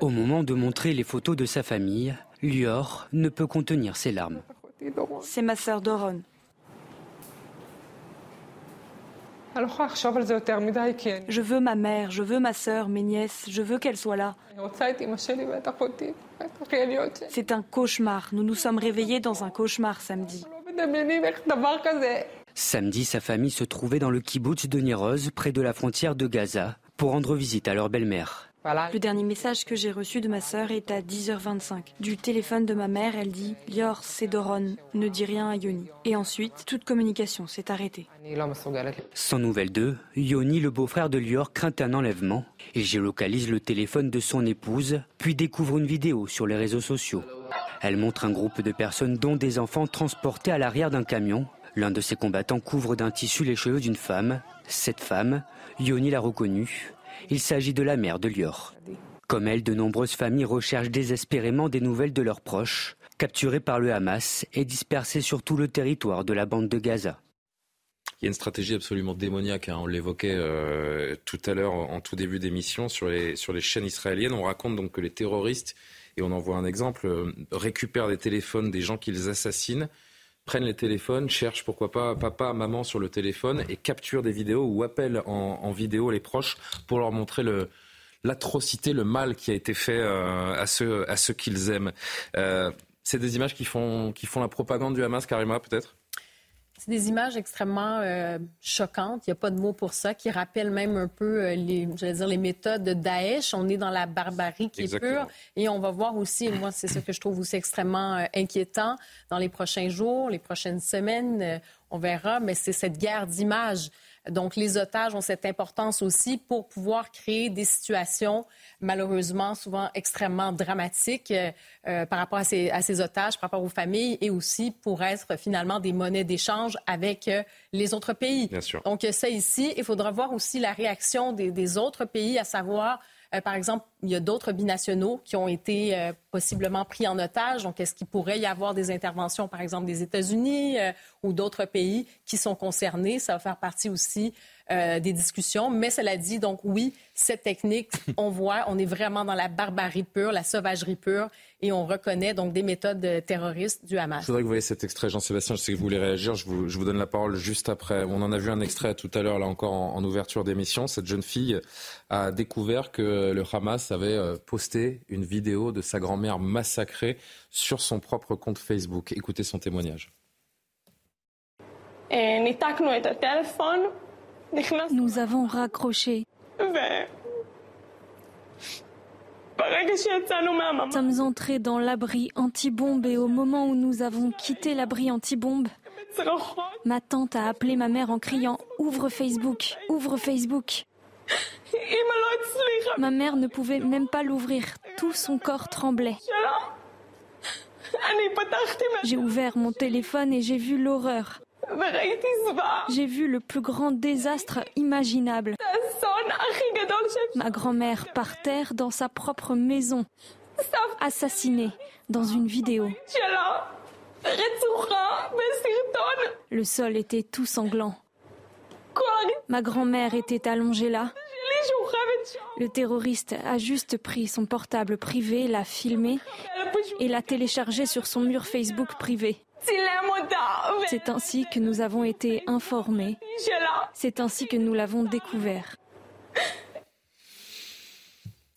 O: Au moment de montrer les photos de sa famille, Lior ne peut contenir ses larmes.
C: C'est ma sœur Doron. Je veux ma mère, je veux ma sœur, mes nièces, je veux qu'elles soient là. C'est un cauchemar. Nous nous sommes réveillés dans un cauchemar samedi.
O: Samedi, sa famille se trouvait dans le kibbutz de Niroz, près de la frontière de Gaza, pour rendre visite à leur belle-mère.
C: Le dernier message que j'ai reçu de ma sœur est à 10h25. Du téléphone de ma mère, elle dit Lior, c'est Doron, ne dis rien à Yoni. Et ensuite, toute communication s'est arrêtée.
O: Sans nouvelles d'eux, Yoni, le beau-frère de Lior, craint un enlèvement. Il géolocalise le téléphone de son épouse, puis découvre une vidéo sur les réseaux sociaux. Elle montre un groupe de personnes, dont des enfants, transportés à l'arrière d'un camion. L'un de ces combattants couvre d'un tissu les cheveux d'une femme. Cette femme, Yoni l'a reconnue. Il s'agit de la mère de Lior. Comme elle, de nombreuses familles recherchent désespérément des nouvelles de leurs proches, capturés par le Hamas et dispersés sur tout le territoire de la bande de Gaza.
A: Il y a une stratégie absolument démoniaque, hein. on l'évoquait euh, tout à l'heure en tout début d'émission sur les, chaînes israéliennes. On raconte donc que les terroristes, et on en voit un exemple, euh, récupèrent des téléphones des gens qu'ils assassinent, prennent les téléphones, cherchent pourquoi pas papa, maman sur le téléphone et capturent des vidéos ou appellent en, vidéo les proches pour leur montrer le, l'atrocité, le mal qui a été fait euh, à ceux, à ceux qu'ils aiment. Euh, c'est des images qui font, qui font la propagande du Hamas, Karima, peut-être?
P: C'est des images extrêmement euh, choquantes, il n'y a pas de mot pour ça, qui rappellent même un peu euh, les, dire, les méthodes de Daesh. On est dans la barbarie qui est pure. Et on va voir aussi, et moi c'est ce que je trouve aussi extrêmement euh, inquiétant, dans les prochains jours, les prochaines semaines, on verra, mais c'est cette guerre d'images. Donc, les otages ont cette importance aussi pour pouvoir créer des situations, malheureusement, souvent extrêmement dramatiques euh, euh, par rapport à ces, à ces, otages, par rapport aux familles et aussi pour être finalement des monnaies d'échange avec euh, les autres pays.
A: Bien sûr.
P: Donc, ça ici, il faudra voir aussi la réaction des, des autres pays, à savoir euh, par exemple, il y a d'autres binationaux qui ont été possiblement pris en otage. Donc, est-ce qu'il pourrait y avoir des interventions, par exemple, des États-Unis euh, ou d'autres pays qui sont concernés? Ça va faire partie aussi des discussions. Mais cela dit, donc oui, cette technique, on voit, on est vraiment dans la barbarie pure, la sauvagerie pure, et on reconnaît donc des méthodes terroristes du Hamas.
A: Je voudrais que vous voyez cet extrait, Jean-Sébastien. Je sais que vous voulez réagir. Je vous, je vous, donne la parole juste après. On en a vu un extrait tout à l'heure, là encore en, en ouverture d'émission. Cette jeune fille a découvert que le Hamas avait euh, posté une vidéo de sa grand-mère massacrée sur son propre compte Facebook. Écoutez son témoignage.
C: Nous avons raccroché. Nous sommes entrés dans l'abri anti-bombe et au moment où nous avons quitté l'abri anti-bombe, ma tante a appelé ma mère en criant Ouvre Facebook, ouvre Facebook. Ma mère ne pouvait même pas l'ouvrir. Tout son corps tremblait. J'ai ouvert mon téléphone et j'ai vu l'horreur. J'ai vu le plus grand désastre imaginable. Ma grand-mère par terre dans sa propre maison, assassinée dans une vidéo. Le sol était tout sanglant. Ma grand-mère était allongée là. Le terroriste a juste pris son portable privé, l'a filmé et l'a téléchargé sur son mur Facebook privé. C'est ainsi que nous avons été informés. C'est ainsi que nous l'avons découvert.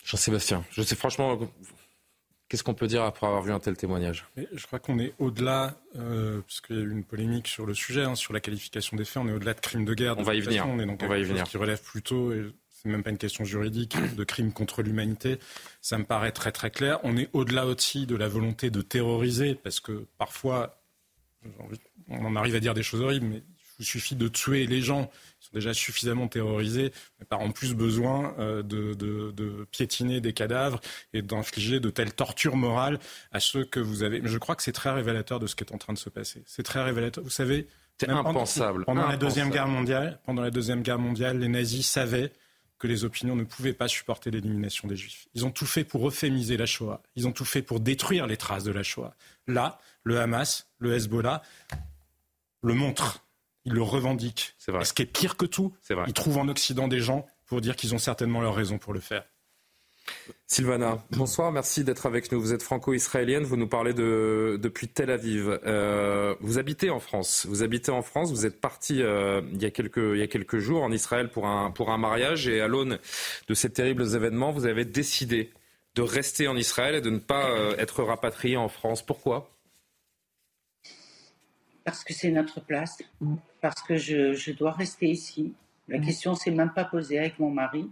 A: Jean-Sébastien, je sais franchement, qu'est-ce qu'on peut dire après avoir vu un tel témoignage?
I: Je crois qu'on est au-delà, euh, puisqu'il y a eu une polémique sur le sujet, hein, sur la qualification des faits, on est au-delà de crimes de guerre.
A: on va y venir.
I: On est donc on va y venir. qui relève plutôt, et c'est même pas une question juridique, de crimes contre l'humanité. Ça me paraît très très clair. On est au-delà aussi de la volonté de terroriser, parce que parfois, on en arrive à dire des choses horribles, mais il vous suffit de tuer les gens qui sont déjà suffisamment terrorisés, mais par en plus besoin euh, de, piétiner des cadavres et d'infliger de telles tortures morales à ceux que vous avez. Mais je crois que c'est très révélateur de ce qui est en train de se passer. C'est très révélateur. Vous savez,
A: c'est impensable.
I: Pendant, la deuxième guerre mondiale, pendant la deuxième guerre mondiale, les nazis savaient que les opinions ne pouvaient pas supporter l'élimination des juifs. Ils ont tout fait pour euphémiser la Shoah. Ils ont tout fait pour détruire les traces de la Shoah. Là, le Hamas, le Hezbollah le montrent ils le revendiquent.
A: C'est vrai.
I: Et ce qui est pire que tout,
A: vrai.
I: ils trouvent en Occident des gens pour dire qu'ils ont certainement leur raison pour le faire.
A: Sylvana, bonsoir, merci d'être avec nous. Vous êtes franco-israélienne, vous nous parlez de, depuis Tel Aviv. Euh, vous habitez en France, vous habitez en France, vous êtes parti euh, il, y a quelques, il y a quelques jours en Israël pour un, pour un mariage et à l'aune de ces terribles événements, vous avez décidé de rester en Israël et de ne pas euh, être rapatrié en France. Pourquoi?
Q: Parce que c'est notre place, parce que je, dois rester ici. La mm. question s'est même pas posée avec mon mari.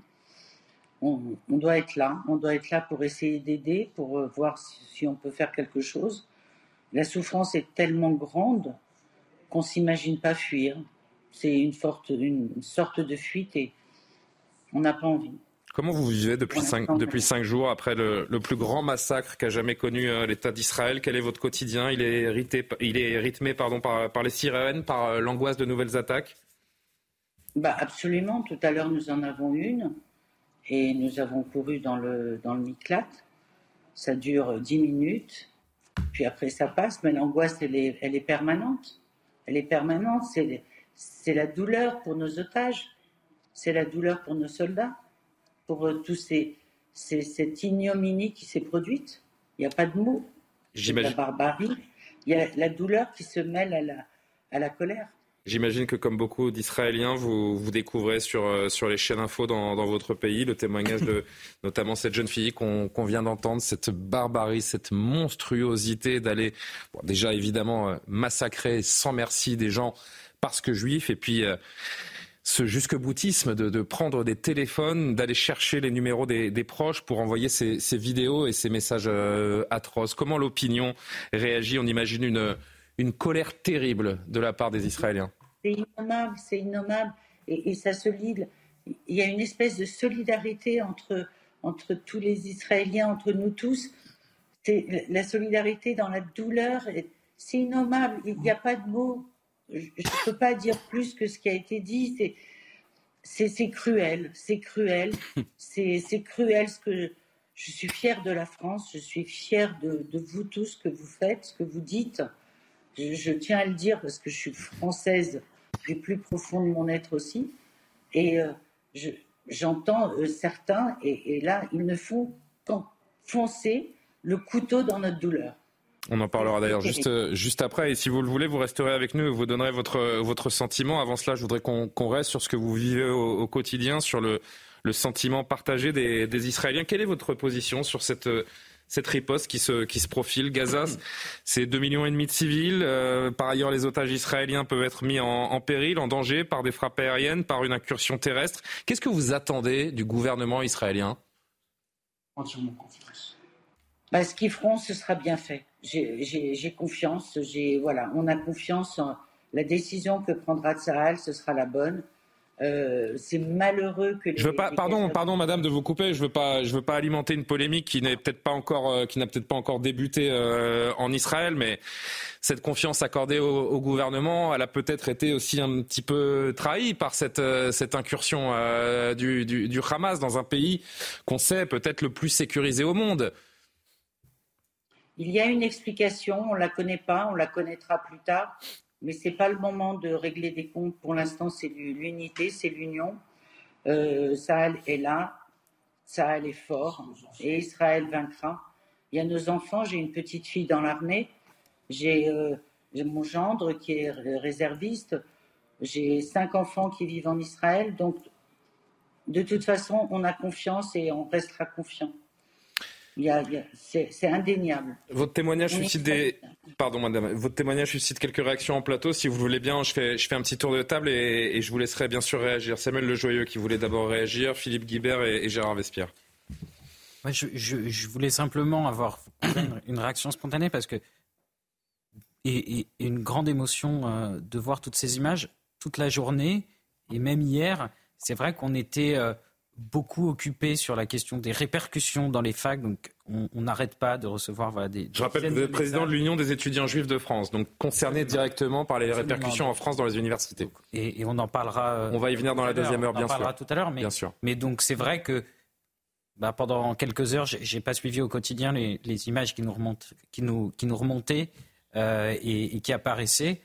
Q: On, doit être là, on doit être là pour essayer d'aider, pour euh, voir si, on peut faire quelque chose. La souffrance est tellement grande qu'on s'imagine pas fuir. C'est une, une sorte de fuite et on n'a pas envie.
A: Comment vous vivez depuis cinq, depuis cinq jours après le, plus grand massacre qu'a jamais connu euh, l'État d'Israël? Quel est votre quotidien? Il est, il est rythmé pardon, par, les sirènes, par euh, l'angoisse de nouvelles attaques?
Q: Bah Absolument. Tout à l'heure, nous en avons une et nous avons couru dans le, dans le Miklat. Ça dure dix minutes, puis après ça passe, mais l'angoisse, elle est, elle est permanente. Elle est permanente. C'est la douleur pour nos otages, c'est la douleur pour nos soldats pour euh, tous ces, cette ignominie qui s'est produite. Il n'y a pas de mots. La barbarie. Il y a la douleur qui se mêle à la, à la colère.
A: J'imagine que comme beaucoup d'Israéliens, vous, vous découvrez sur, euh, sur les chaînes info dans, dans votre pays le témoignage de notamment cette jeune fille qu'on vient d'entendre, cette barbarie, cette monstruosité d'aller déjà évidemment euh, massacrer sans merci des gens parce que juifs et puis ce jusque-boutisme de, prendre des téléphones, d'aller chercher les numéros des, proches pour envoyer ces, vidéos et ces messages euh, atroces. Comment l'opinion réagit? On imagine une, une colère terrible de la part des Israéliens.
Q: C'est innommable, c'est innommable. Et, ça se lit. Il y a une espèce de solidarité entre, entre tous les Israéliens, entre nous tous. C'est la solidarité dans la douleur. C'est innommable. Il n'y a pas de mots je ne peux pas dire plus que ce qui a été dit. C'est cruel, c'est cruel, c'est cruel ce que je, suis fière de la France, je suis fière de, vous tous, ce que vous faites, ce que vous dites. Je, tiens à le dire parce que je suis française du plus profond de mon être aussi. Et euh, j'entends euh, certains, et, et, là, ils ne font qu'enfoncer le couteau dans notre douleur.
A: On en parlera d'ailleurs juste, euh, juste après. Et si vous le voulez, vous resterez avec nous et vous donnerez votre, votre sentiment. Avant cela, je voudrais qu'on reste sur ce que vous vivez au, quotidien, sur le, le sentiment partagé des, des, Israéliens. Quelle est votre position sur cette, cette riposte qui se, qui se profile Gaza, c'est 2,5 millions et demi de civils. Euh, par ailleurs, les otages israéliens peuvent être mis en, en, péril, en danger par des frappes aériennes, par une incursion terrestre. Qu'est-ce que vous attendez du gouvernement israélien?
Q: Entièrement confiance. Bah, ce qu'ils feront, ce sera bien fait j'ai confiance. Voilà, on a confiance en la décision que prendra Tsahal, ce sera la bonne. Euh, c'est malheureux que les,
A: je veux pas pardon pardon madame de vous couper je veux pas je veux pas alimenter une polémique qui n'est peut-être pas encore euh, qui n'a peut-être pas encore débuté euh, en Israël mais cette confiance accordée au, gouvernement elle a peut-être été aussi un petit peu trahie par cette cette incursion du, du, du Hamas dans un pays qu'on sait peut-être le plus sécurisé au monde
Q: il y a une explication, on ne la connaît pas, on la connaîtra plus tard. Mais ce n'est pas le moment de régler des comptes. Pour l'instant, c'est l'unité, c'est l'union. Euh, Sahel est là, Sahel est fort, et Israël vaincra. Il y a nos enfants, j'ai une petite fille dans l'armée, j'ai euh, mon gendre qui est réserviste, j'ai cinq enfants qui vivent en Israël, donc de toute façon, on a confiance et on restera confiant. C'est indéniable.
A: Votre témoignage suscite des. Pardon, madame. Votre témoignage suscite quelques réactions en plateau. Si vous voulez bien, je fais, je fais un petit tour de table et, je vous laisserai bien sûr réagir. Samuel Lejoyeux qui voulait d'abord réagir, Philippe Guibert et, Gérard Vespierre.
J: je, voulais simplement avoir une réaction spontanée parce que. Et, une grande émotion euh, de voir toutes ces images toute la journée et même hier. C'est vrai qu'on était. Beaucoup occupé sur la question des répercussions dans les facs. Donc, on n'arrête pas de recevoir voilà, des.
A: Je rappelle que vous êtes président de l'Union des étudiants juifs de France, donc concerné directement par les répercussions en France dans les universités.
J: Et, on en parlera. Euh,
A: on va y venir dans la deuxième heure, bien sûr.
J: On en parlera tout à l'heure, mais, bien sûr. mais donc c'est vrai que bah, pendant quelques heures, j'ai pas suivi au quotidien les, images qui nous, remontent, qui nous, qui nous remontaient euh, et, qui apparaissaient.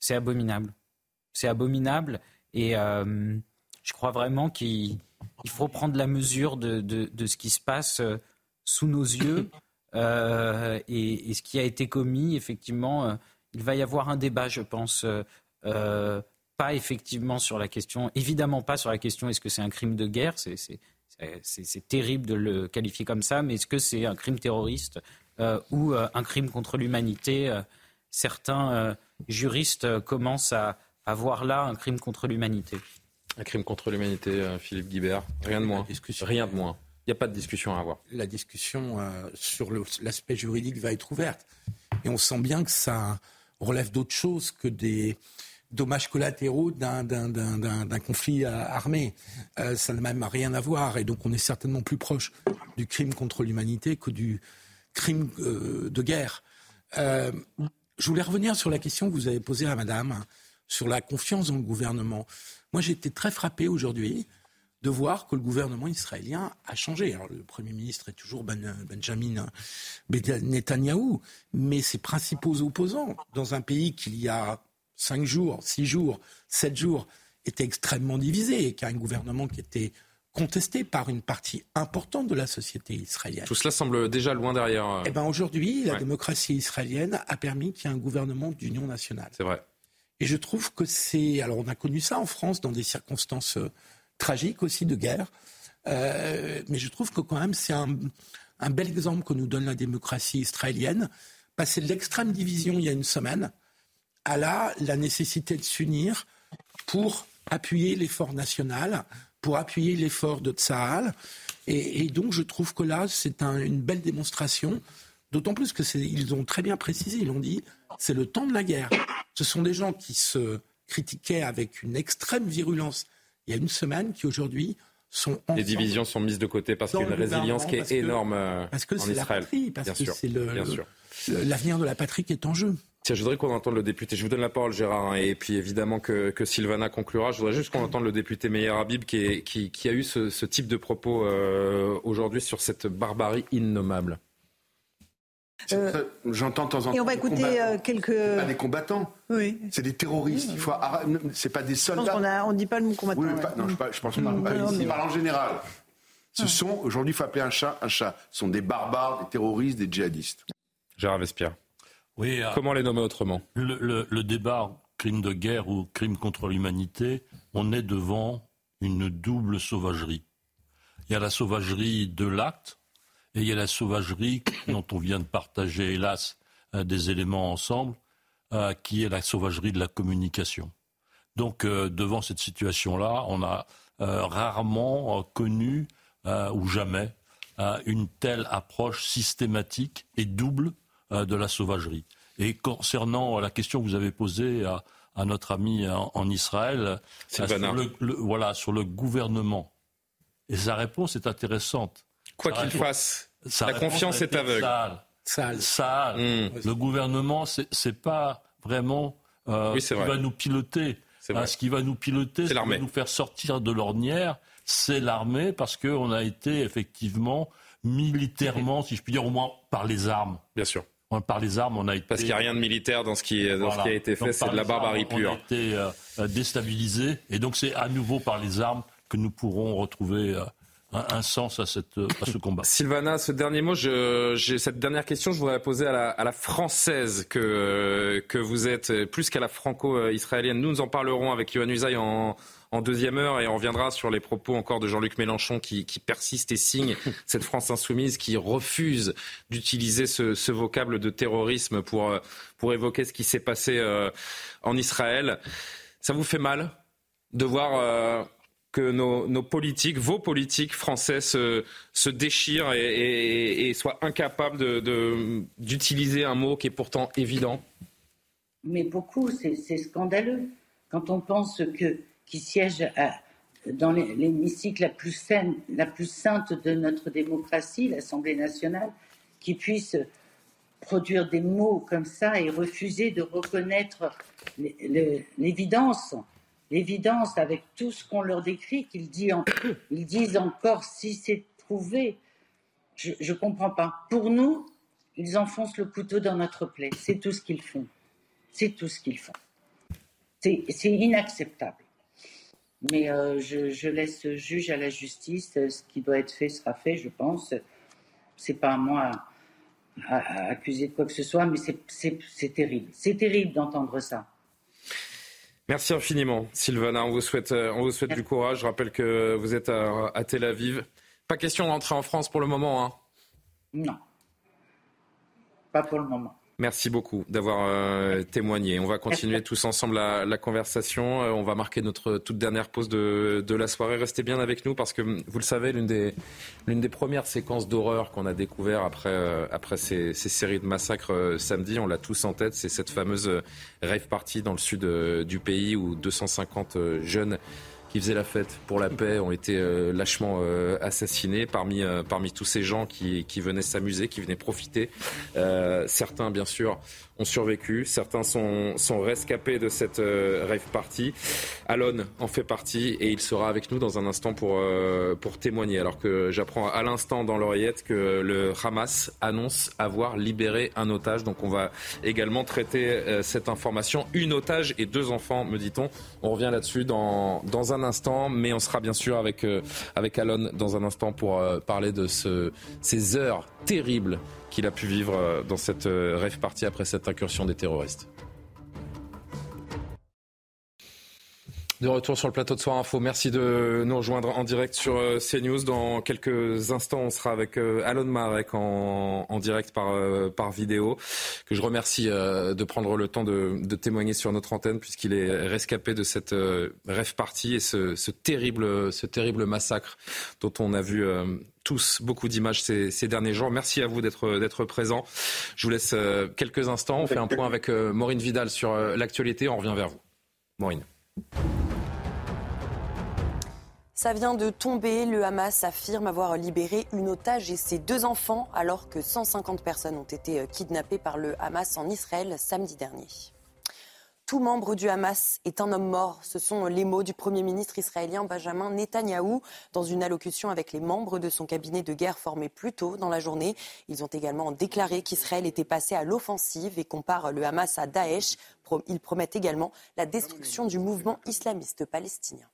J: C'est abominable. C'est abominable. Et euh, je crois vraiment qu'il il faut prendre la mesure de, de, ce qui se passe euh, sous nos yeux euh, et, ce qui a été commis. Effectivement, euh, il va y avoir un débat, je pense. pas effectivement sur la question, évidemment pas sur la question est-ce que c'est un crime de guerre, c'est terrible de le qualifier comme ça, mais est-ce que c'est un crime terroriste ou un crime contre l'humanité? Certains juristes commencent à, à voir là un crime contre l'humanité.
A: Un crime contre l'humanité, euh, Philippe Guibert. Rien de moins. Rien de moins. Il n'y a pas de discussion à avoir.
L: La discussion euh, sur l'aspect juridique va être ouverte. Et on sent bien que ça relève d'autre chose que des dommages collatéraux d'un conflit euh, armé. ça n'a même rien à voir. Et donc on est certainement plus proche du crime contre l'humanité que du crime de guerre. je voulais revenir sur la question que vous avez posée à Madame sur la confiance dans le gouvernement. Moi, j'ai été très frappé aujourd'hui de voir que le gouvernement israélien a changé. Alors, le Premier ministre est toujours ben, Benjamin Netanyahou, mais ses principaux opposants, dans un pays qui, il y a cinq jours, six jours, sept jours, était extrêmement divisé et qui a un gouvernement qui était contesté par une partie importante de la société israélienne.
A: Tout cela semble déjà loin derrière. Euh,
L: eh bien, aujourd'hui, la démocratie israélienne a permis qu'il y ait un gouvernement d'union nationale.
A: C'est vrai.
L: Et je trouve que c'est. Alors, on a connu ça en France dans des circonstances euh, tragiques aussi de guerre. Euh, mais je trouve que quand même, c'est un, un, bel exemple que nous donne la démocratie israélienne. Passer de l'extrême division il y a une semaine à là, la nécessité de s'unir pour appuyer l'effort national, pour appuyer l'effort de Tsahal. Et, donc, je trouve que là, c'est un, une belle démonstration. D'autant plus que ils ont très bien précisé, ils ont dit, c'est le temps de la guerre. Ce sont des gens qui se critiquaient avec une extrême virulence il y a une semaine, qui aujourd'hui sont
A: Les divisions sont mises de côté parce qu'il y a une résilience qui est énorme euh,
L: parce que
A: c'est
L: La patrie, parce que c'est l'avenir de la patrie qui est en jeu.
A: Tiens, je voudrais qu'on entende le député. Je vous donne la parole, Gérard, hein, et puis évidemment que, que, Sylvana conclura. Je voudrais juste qu'on entende le député Meyer Habib qui, qui, qui, a eu ce, type de propos euh, aujourd'hui sur cette barbarie innommable.
R: Euh, j'entends de temps en temps.
S: Et on va écouter euh, quelques.
R: Pas des combattants.
S: Oui.
R: C'est des terroristes. Il faut. C'est pas des soldats.
S: on ne dit pas le mot combattant. Oui,
R: non, je, je pense pas. parle en général. Ce sont aujourd'hui, il faut appeler un chat un chat. Ce sont des barbares, des terroristes, des djihadistes.
A: Gérard Vespierre. Oui. Euh, Comment les nommer autrement?
H: le, le débat crime de guerre ou crime contre l'humanité, on est devant une double sauvagerie. Il y a la sauvagerie de l'acte et il y a la sauvagerie dont on vient de partager, hélas, des éléments ensemble, euh, qui est la sauvagerie de la communication. Donc, euh, devant cette situation-là, on a euh, rarement connu, ou jamais, une telle approche systématique et double de la sauvagerie. Et concernant la question que vous avez posée à, notre ami en, Israël, sur voilà, sur le gouvernement, et sa réponse est intéressante.
A: Quoi qu'il fasse, la confiance est aveugle.
H: Sale. Sale. Hmm. Le gouvernement, c'est pas vraiment euh, ce qui va nous piloter. ce qui va nous piloter, ce qui va nous faire sortir de l'ornière, c'est l'armée, parce qu'on a été effectivement militairement, si je puis dire, au moins par les armes.
A: Bien sûr.
H: par les armes, on a été.
A: Parce qu'il n'y a rien de militaire dans ce qui, dans ce qui a été fait, c'est de la barbarie pure.
H: On a été euh, déstabilisé, et donc c'est à nouveau par les armes que nous pourrons retrouver. Euh, un, sens à, cette, à, ce combat.
A: Sylvana, ce dernier mot, je, cette dernière question, je voudrais la poser à la, à la française que, que vous êtes, plus qu'à la franco-israélienne. Nous, nous en parlerons avec Yohann Usaï en, en deuxième heure et on reviendra sur les propos encore de Jean-Luc Mélenchon qui, qui, persiste et signe cette France insoumise qui refuse d'utiliser ce, ce, vocable de terrorisme pour, euh, pour évoquer ce qui s'est passé euh, en Israël. Ça vous fait mal de voir euh, que nos, politiques, vos politiques français se, déchirent et, et, et, soient incapables d'utiliser un mot qui est pourtant évident
Q: Mais beaucoup, c'est scandaleux. Quand on pense que qui siège dans l'hémicycle la plus saine, la plus sainte de notre démocratie, l'Assemblée nationale, qui puisse produire des mots comme ça et refuser de reconnaître l'évidence, l'évidence avec tout ce qu'on leur décrit, qu'ils disent, disent encore si c'est prouvé. Je ne comprends pas. Pour nous, ils enfoncent le couteau dans notre plaie. C'est tout ce qu'ils font. C'est tout ce qu'ils font. C'est inacceptable. Mais euh, je, laisse juge à la justice. Ce qui doit être fait sera fait, je pense. C'est pas à moi à, accuser de quoi que ce soit, mais c'est terrible. C'est terrible d'entendre ça.
A: Merci infiniment, Sylvana. On vous souhaite, euh, on vous souhaite du courage. Je rappelle que vous êtes à, à Tel Aviv. Pas question d'entrer en France pour le moment, hein?
Q: Non. Pas pour le moment.
A: Merci beaucoup d'avoir euh, témoigné. On va continuer tous ensemble la, la conversation. Euh, on va marquer notre toute dernière pause de, de, la soirée. Restez bien avec nous parce que, vous le savez, l'une des, l'une des premières séquences d'horreur qu'on a découvert après, euh, après ces, ces, séries de massacres samedi, on l'a tous en tête, c'est cette fameuse rave party dans le sud du pays où 250 jeunes qui faisaient la fête pour la paix ont été euh, lâchement euh, assassinés parmi, euh, parmi tous ces gens qui, qui venaient s'amuser, qui venaient profiter. certains, bien sûr, ont survécu. Certains sont, sont rescapés de cette rave party. Alon en fait partie et il sera avec nous dans un instant pour, pour témoigner. Alors que j'apprends à l'instant dans l'oreillette que le Hamas annonce avoir libéré un otage. Donc on va également traiter cette information. Une otage et deux enfants, me dit-on. On revient là-dessus dans, dans un instant, mais on sera bien sûr avec, avec Alon dans un instant pour parler de ce, ces heures terribles qu'il a pu vivre euh, dans cette euh, rêve partie après cette incursion des terroristes. De retour sur le plateau de Soir Info. Merci de nous rejoindre en direct sur euh, CNews. Dans quelques instants, on sera avec Alon Marek en, direct par, par vidéo, que je remercie de prendre le temps de, témoigner sur notre antenne puisqu'il est rescapé de cette rêve partie et ce, terrible, ce terrible massacre dont on a vu tous beaucoup d'images ces, derniers jours. Merci à vous d'être présent. Je vous laisse euh, quelques instants. On fait un point avec euh, Maureen Vidal sur euh, l'actualité. On revient vers vous. Maureen.
B: Ça vient de tomber. Le Hamas affirme avoir libéré une otage et ses deux enfants alors que 150 personnes ont été kidnappées par le Hamas en Israël samedi dernier. Tout membre du Hamas est un homme mort. Ce sont les mots du Premier ministre israélien Benjamin Netanyahou dans une allocution avec les membres de son cabinet de guerre formé plus tôt dans la journée. Ils ont également déclaré qu'Israël était passé à l'offensive et comparent le Hamas à Daesh. Ils promettent également la destruction du mouvement islamiste palestinien.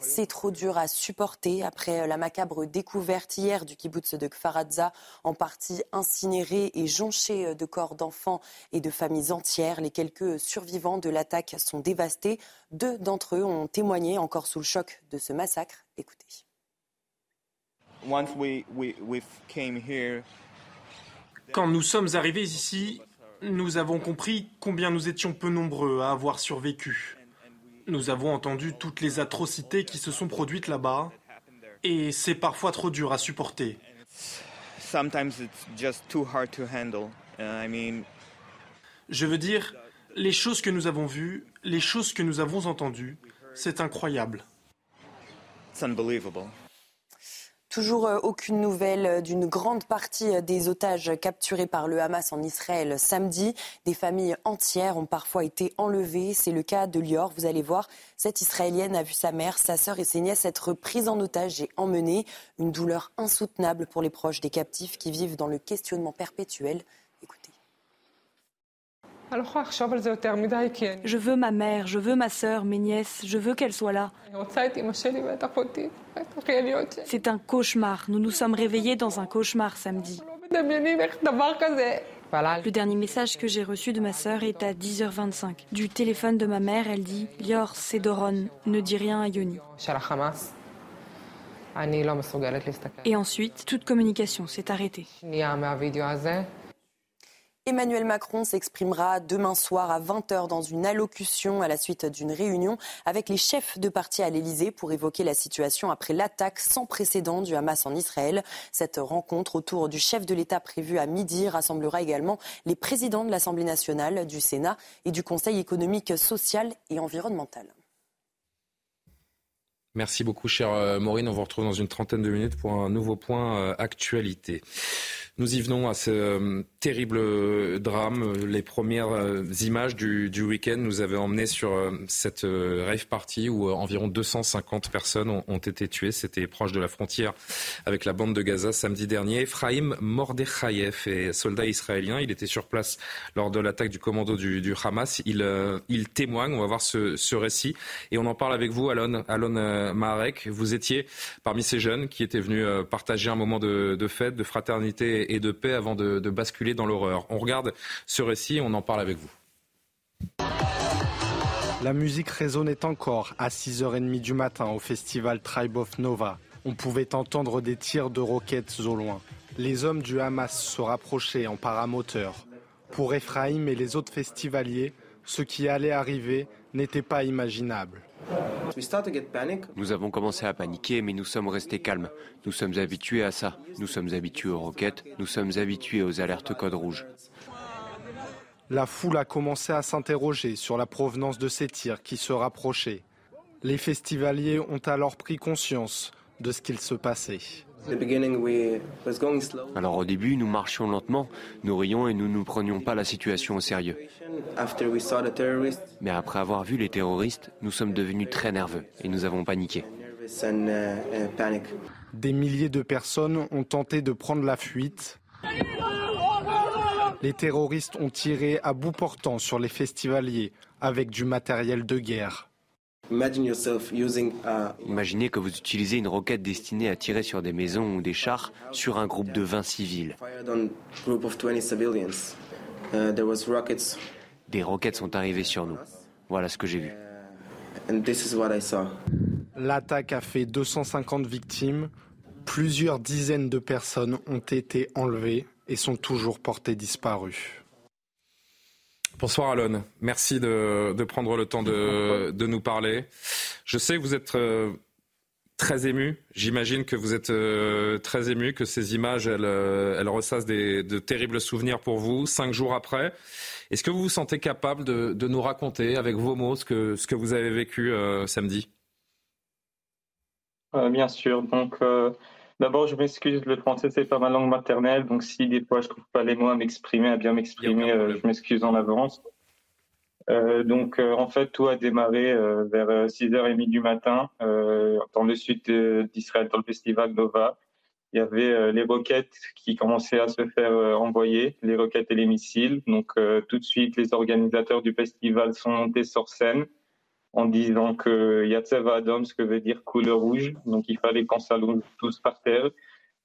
B: C'est trop dur à supporter après la macabre découverte hier du kibbutz de Kfaradza, en partie incinéré et jonché de corps d'enfants et de familles entières. Les quelques survivants de l'attaque sont dévastés. Deux d'entre eux ont témoigné encore sous le choc de ce massacre. Écoutez.
T: Quand nous sommes arrivés ici, nous avons compris combien nous étions peu nombreux à avoir survécu. Nous avons entendu toutes les atrocités qui se sont produites là-bas et c'est parfois trop dur à supporter. Je veux dire, les choses que nous avons vues, les choses que nous avons entendues, c'est incroyable.
B: Toujours euh, aucune nouvelle euh, d'une grande partie euh, des otages capturés par le Hamas en Israël samedi. Des familles entières ont parfois été enlevées. C'est le cas de Lior. Vous allez voir, cette Israélienne a vu sa mère, sa sœur et ses nièces être prises en otage et emmenées. Une douleur insoutenable pour les proches des captifs qui vivent dans le questionnement perpétuel. Écoutez.
C: Je veux ma mère, je veux ma sœur, mes nièces, je veux qu'elles soient là. C'est un cauchemar. Nous nous sommes réveillés dans un cauchemar samedi. Le dernier message que j'ai reçu de ma sœur est à 10h25. Du téléphone de ma mère, elle dit Lior, c'est Doron, ne dis rien à Yoni. Et ensuite, toute communication s'est arrêtée.
B: Emmanuel Macron s'exprimera demain soir à 20h dans une allocution à la suite d'une réunion avec les chefs de parti à l'Elysée pour évoquer la situation après l'attaque sans précédent du Hamas en Israël. Cette rencontre autour du chef de l'État prévue à midi rassemblera également les présidents de l'Assemblée nationale, du Sénat et du Conseil économique, social et environnemental.
A: Merci beaucoup, chère euh, Maureen. On vous retrouve dans une trentaine de minutes pour un nouveau point euh, actualité. Nous y venons à ce euh, terrible drame. Les premières euh, images du, week-end nous avaient emmené sur euh, cette rave party où environ 250 personnes ont, été tuées. C'était proche de la frontière avec la bande de Gaza samedi dernier. Ephraim Mordechayev est soldat israélien. Il était sur place lors de l'attaque du commando du, Hamas. Il, témoigne. On va voir ce, récit et on en parle avec vous, Alon, Alon Maharek. Vous étiez parmi ces jeunes qui étaient venus partager un moment de fête, de fraternité et de paix avant de, basculer dans l'horreur. On regarde ce récit on en parle avec vous.
U: La musique résonnait encore à 6h30 du matin au festival Tribe of Nova. On pouvait entendre des tirs de roquettes au loin. Les hommes du Hamas se rapprochaient en paramoteur. Pour Ephraim et les autres festivaliers, ce qui allait arriver n'était pas imaginable.
V: Nous avons commencé à paniquer, mais nous sommes restés calmes. Nous sommes habitués à ça. Nous sommes habitués aux roquettes. Nous sommes habitués aux alertes code rouge.
U: La foule a commencé à s'interroger sur la provenance de ces tirs qui se rapprochaient. Les festivaliers ont alors pris conscience de ce qu'il se passait.
V: Alors au début, nous marchions lentement, nous rions et nous ne prenions pas la situation au sérieux. Mais après avoir vu les terroristes, nous sommes devenus très nerveux et nous avons paniqué.
U: Des milliers de personnes ont tenté de prendre la fuite. Les terroristes ont tiré à bout portant sur les festivaliers avec du matériel de guerre.
V: Imaginez que vous utilisez une roquette destinée à tirer sur des maisons ou des chars sur un groupe de 20 civils. Uh, des roquettes sont arrivées sur nous. Voilà ce que j'ai vu.
U: L'attaque a fait 250 victimes. Plusieurs dizaines de personnes ont été enlevées et sont toujours portées disparues.
A: Bonsoir Alon, merci de, prendre le temps de, nous parler. Je sais que vous êtes euh, très ému, j'imagine que vous êtes euh, très ému, que ces images, elles, euh, ressassent de terribles souvenirs pour vous, cinq jours après. Est-ce que vous vous sentez capable de, nous raconter avec vos mots ce que, vous avez vécu samedi?
W: Bien sûr, D'abord, je m'excuse, le français, c'est pas ma langue maternelle, donc si des fois je trouve pas les mots à m'exprimer, à bien m'exprimer, euh, je m'excuse en avance. Euh, donc, euh, en fait, tout a démarré vers 6h30 du matin dans le sud d'Israël, dans le festival Nova. Il y avait les roquettes qui commençaient à se faire envoyer, les roquettes et les missiles. Donc, tout de suite, les organisateurs du festival sont montés sur scène en disant que Yatsev Adam, ce que veut dire couleur rouge, donc il fallait qu'on s'allonge tous par terre.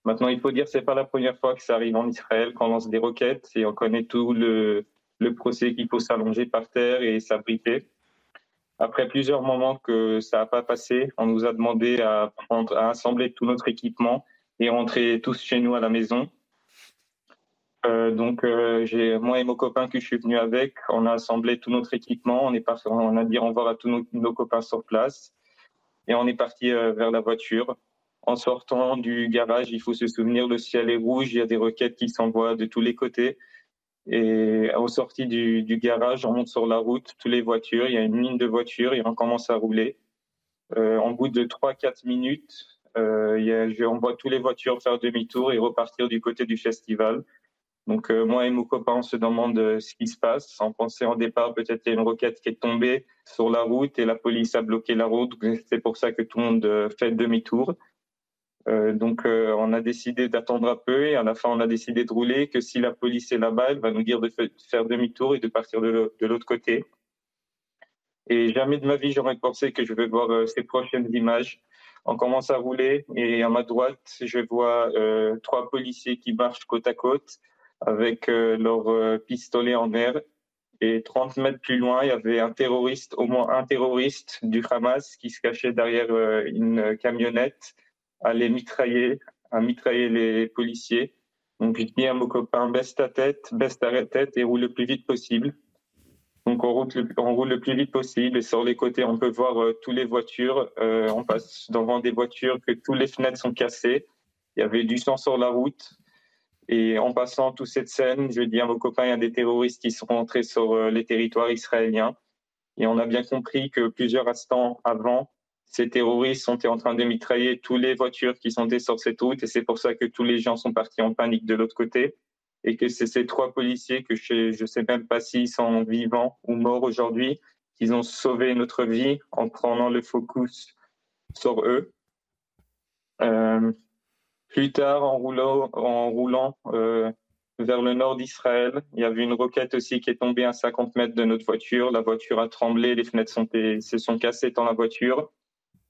W: Maintenant, il faut dire c'est pas la première fois que ça arrive en Israël, qu'on lance des roquettes et on connaît tout le, le procès qu'il faut s'allonger par terre et s'abriter. Après plusieurs moments que ça n'a pas passé, on nous a demandé à, prendre, à assembler tout notre équipement et rentrer tous chez nous à la maison. Euh, donc, euh, j'ai moi et mon copain que je suis venu avec, on a assemblé tout notre équipement, on est parti, on a dit au revoir à tous nos, copains sur place et on est parti euh, vers la voiture. En sortant du garage, il faut se souvenir, le ciel est rouge, il y a des roquettes qui s'envoient de tous les côtés. Et au sortie du, garage, on monte sur la route, toutes les voitures, il y a une ligne de voitures et on commence à rouler. en bout de 3-4 minutes, il on voit toutes les voitures faire demi-tour et repartir du côté du festival. Donc euh, moi et mon copain, on se demande euh, ce qui se passe. On pensait en départ peut-être qu'il y a une roquette qui est tombée sur la route et la police a bloqué la route. C'est pour ça que tout le monde euh, fait demi-tour. Euh, donc, on a décidé d'attendre un peu et à la fin, on a décidé de rouler. Que si la police est là-bas, elle va nous dire de faire demi-tour et de partir de l'autre côté. Et jamais de ma vie, j'aurais pensé que je vais voir ces prochaines images. On commence à rouler et à ma droite, je vois trois policiers qui marchent côte à côte avec leurs pistolets en mer. Et 30 mètres plus loin, il y avait un terroriste, au moins un terroriste du Hamas qui se cachait derrière une camionnette les mitrailler, à mitrailler les policiers. Donc je dis à mon copain, baisse ta tête, baisse ta tête et roule le plus vite possible. Donc on roule, le, plus vite possible et sur les côtés on peut voir euh, toutes les voitures. Euh, on passe devant des voitures que toutes les fenêtres sont cassées. Il y avait du sang sur la route. Et en passant toute cette scène, je dis à mon copain, il y a des terroristes qui sont rentrés sur euh, les territoires israéliens. Et on a bien compris que plusieurs instants avant, ces terroristes sont en train de mitrailler toutes les voitures qui sont sur cette route et c'est pour ça que tous les gens sont partis en panique de l'autre côté et que c'est ces trois policiers que je ne sais même pas s'ils sont vivants ou morts aujourd'hui, qui ont sauvé notre vie en prenant le focus sur eux. Euh, plus tard, en roulant, euh, vers le nord d'Israël, il y avait une roquette aussi qui est tombée à 50 mètres de notre voiture. La voiture a tremblé, les fenêtres se sont cassées dans la voiture.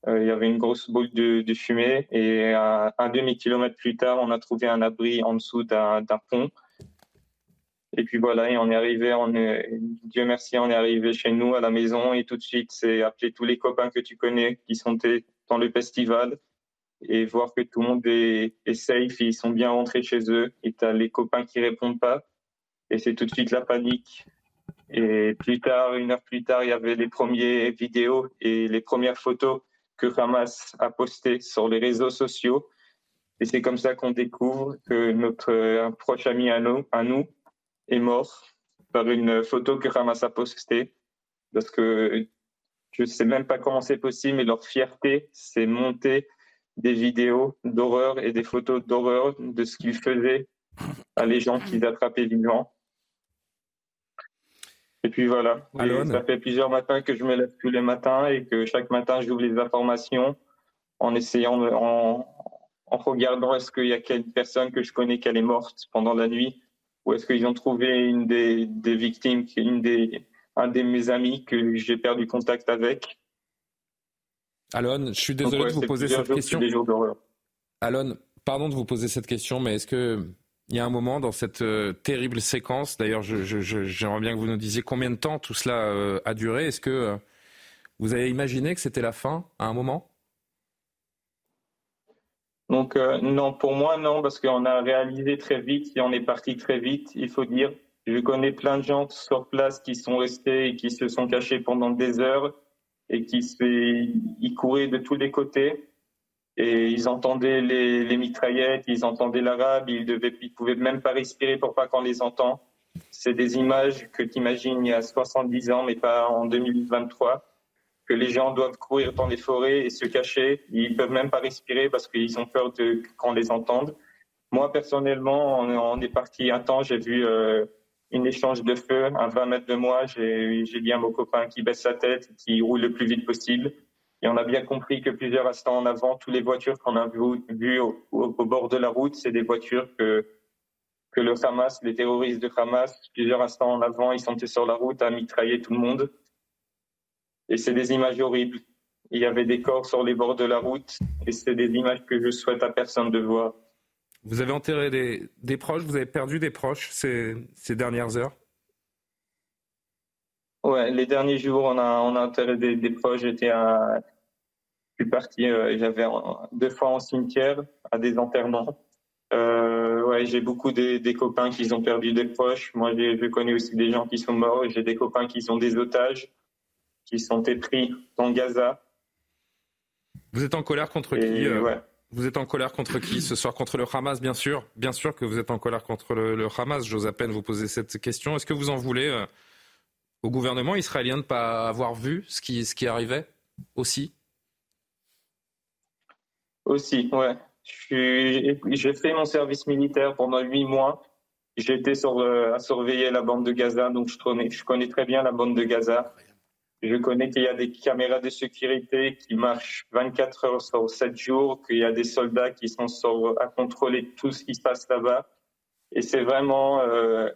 W: Euh, il y avait une grosse boule de, fumée et un, demi-kilomètre plus tard, on a trouvé un abri en dessous d'un pont. Et puis voilà, et on est arrivé, Dieu merci, on est arrivé chez nous à la maison et tout de suite, c'est appeler tous les copains que tu connais qui sont dans le festival et voir que tout le monde est, safe, ils sont bien rentrés chez eux et tu as les copains qui répondent pas et c'est tout de suite la panique. Et plus tard, une heure plus tard, il y avait les premières vidéos et les premières photos que Hamas a posté sur les réseaux sociaux. Et c'est comme ça qu'on découvre que notre un proche ami à nous, à nous est mort par une photo que Hamas a postée. Parce que je ne sais même pas comment c'est possible, mais leur fierté, c'est monter des vidéos d'horreur et des photos d'horreur de ce qu'ils faisaient à les gens qu'ils attrapaient vivants. Et puis voilà. ça fait plusieurs matins que je me lève tous les matins et que chaque matin j'ouvre les informations en essayant, en, en regardant est-ce qu'il y a quelques personne que je connais qui est morte pendant la nuit? Ou est-ce qu'ils ont trouvé une des, des victimes, une des, un de mes amis que j'ai perdu contact avec?
A: Alon, je suis désolé de vous poser cette question. Alon, pardon de vous poser cette question, mais est-ce que il y a un moment dans cette euh, terrible séquence, d'ailleurs j'aimerais bien que vous nous disiez combien de temps tout cela euh, a duré. Est-ce que euh, vous avez imaginé que c'était la fin à un moment?
W: Donc non, pour moi non, parce qu'on a réalisé très vite et on est parti très vite, il faut dire. Je connais plein de gens sur place qui sont restés et qui se sont cachés pendant des heures et qui ils couraient de tous les côtés et ils entendaient les, mitraillettes, ils entendaient l'arabe, ils ne pouvaient même pas respirer pour pas qu'on les entend. C'est des images que tu imagines il y a 70 ans, mais pas en 2023, que les gens doivent courir dans les forêts et se cacher. Ils peuvent même pas respirer parce qu'ils ont peur qu'on les entende. Moi, personnellement, on, est parti un temps, j'ai vu euh, une échange de feu à 20 mètres de moi. J'ai dit à mon copain qui baisse sa tête, qui roule le plus vite possible. Et on a bien compris que plusieurs instants en avant, toutes les voitures qu'on a vues au, bord de la route, c'est des voitures que, que le Hamas, les terroristes de Hamas, plusieurs instants en avant, ils sont sur la route à mitrailler tout le monde. Et c'est des images horribles. Il y avait des corps sur les bords de la route et c'est des images que je souhaite à personne de voir.
A: Vous avez enterré des, des proches, vous avez perdu des proches ces, ces dernières heures?
W: Ouais, les derniers jours, on a, on a enterré des, des proches. J'étais à, je suis parti, euh, j'avais deux fois en cimetière à des enterrements. Euh, ouais, j'ai beaucoup des, des, copains qui ont perdu des proches. Moi, je connais aussi des gens qui sont morts. J'ai des copains qui sont des otages, qui sont pris dans Gaza.
A: Vous êtes en colère contre qui euh, Vous êtes en colère contre qui ce soir? Contre le Hamas, bien sûr. Bien sûr que vous êtes en colère contre le, Hamas. J'ose à peine vous poser cette question. Est-ce que vous en voulez au gouvernement israélien de ne pas avoir vu ce qui, ce qui arrivait aussi?
W: Aussi, ouais. J'ai fait mon service militaire pendant huit mois. J'étais sur, à surveiller la bande de Gaza, donc je connais, je connais très bien la bande de Gaza. Je connais qu'il y a des caméras de sécurité qui marchent 24 heures sur 7 jours, qu'il y a des soldats qui sont sur, à contrôler tout ce qui se passe là-bas. Et c'est vraiment, euh,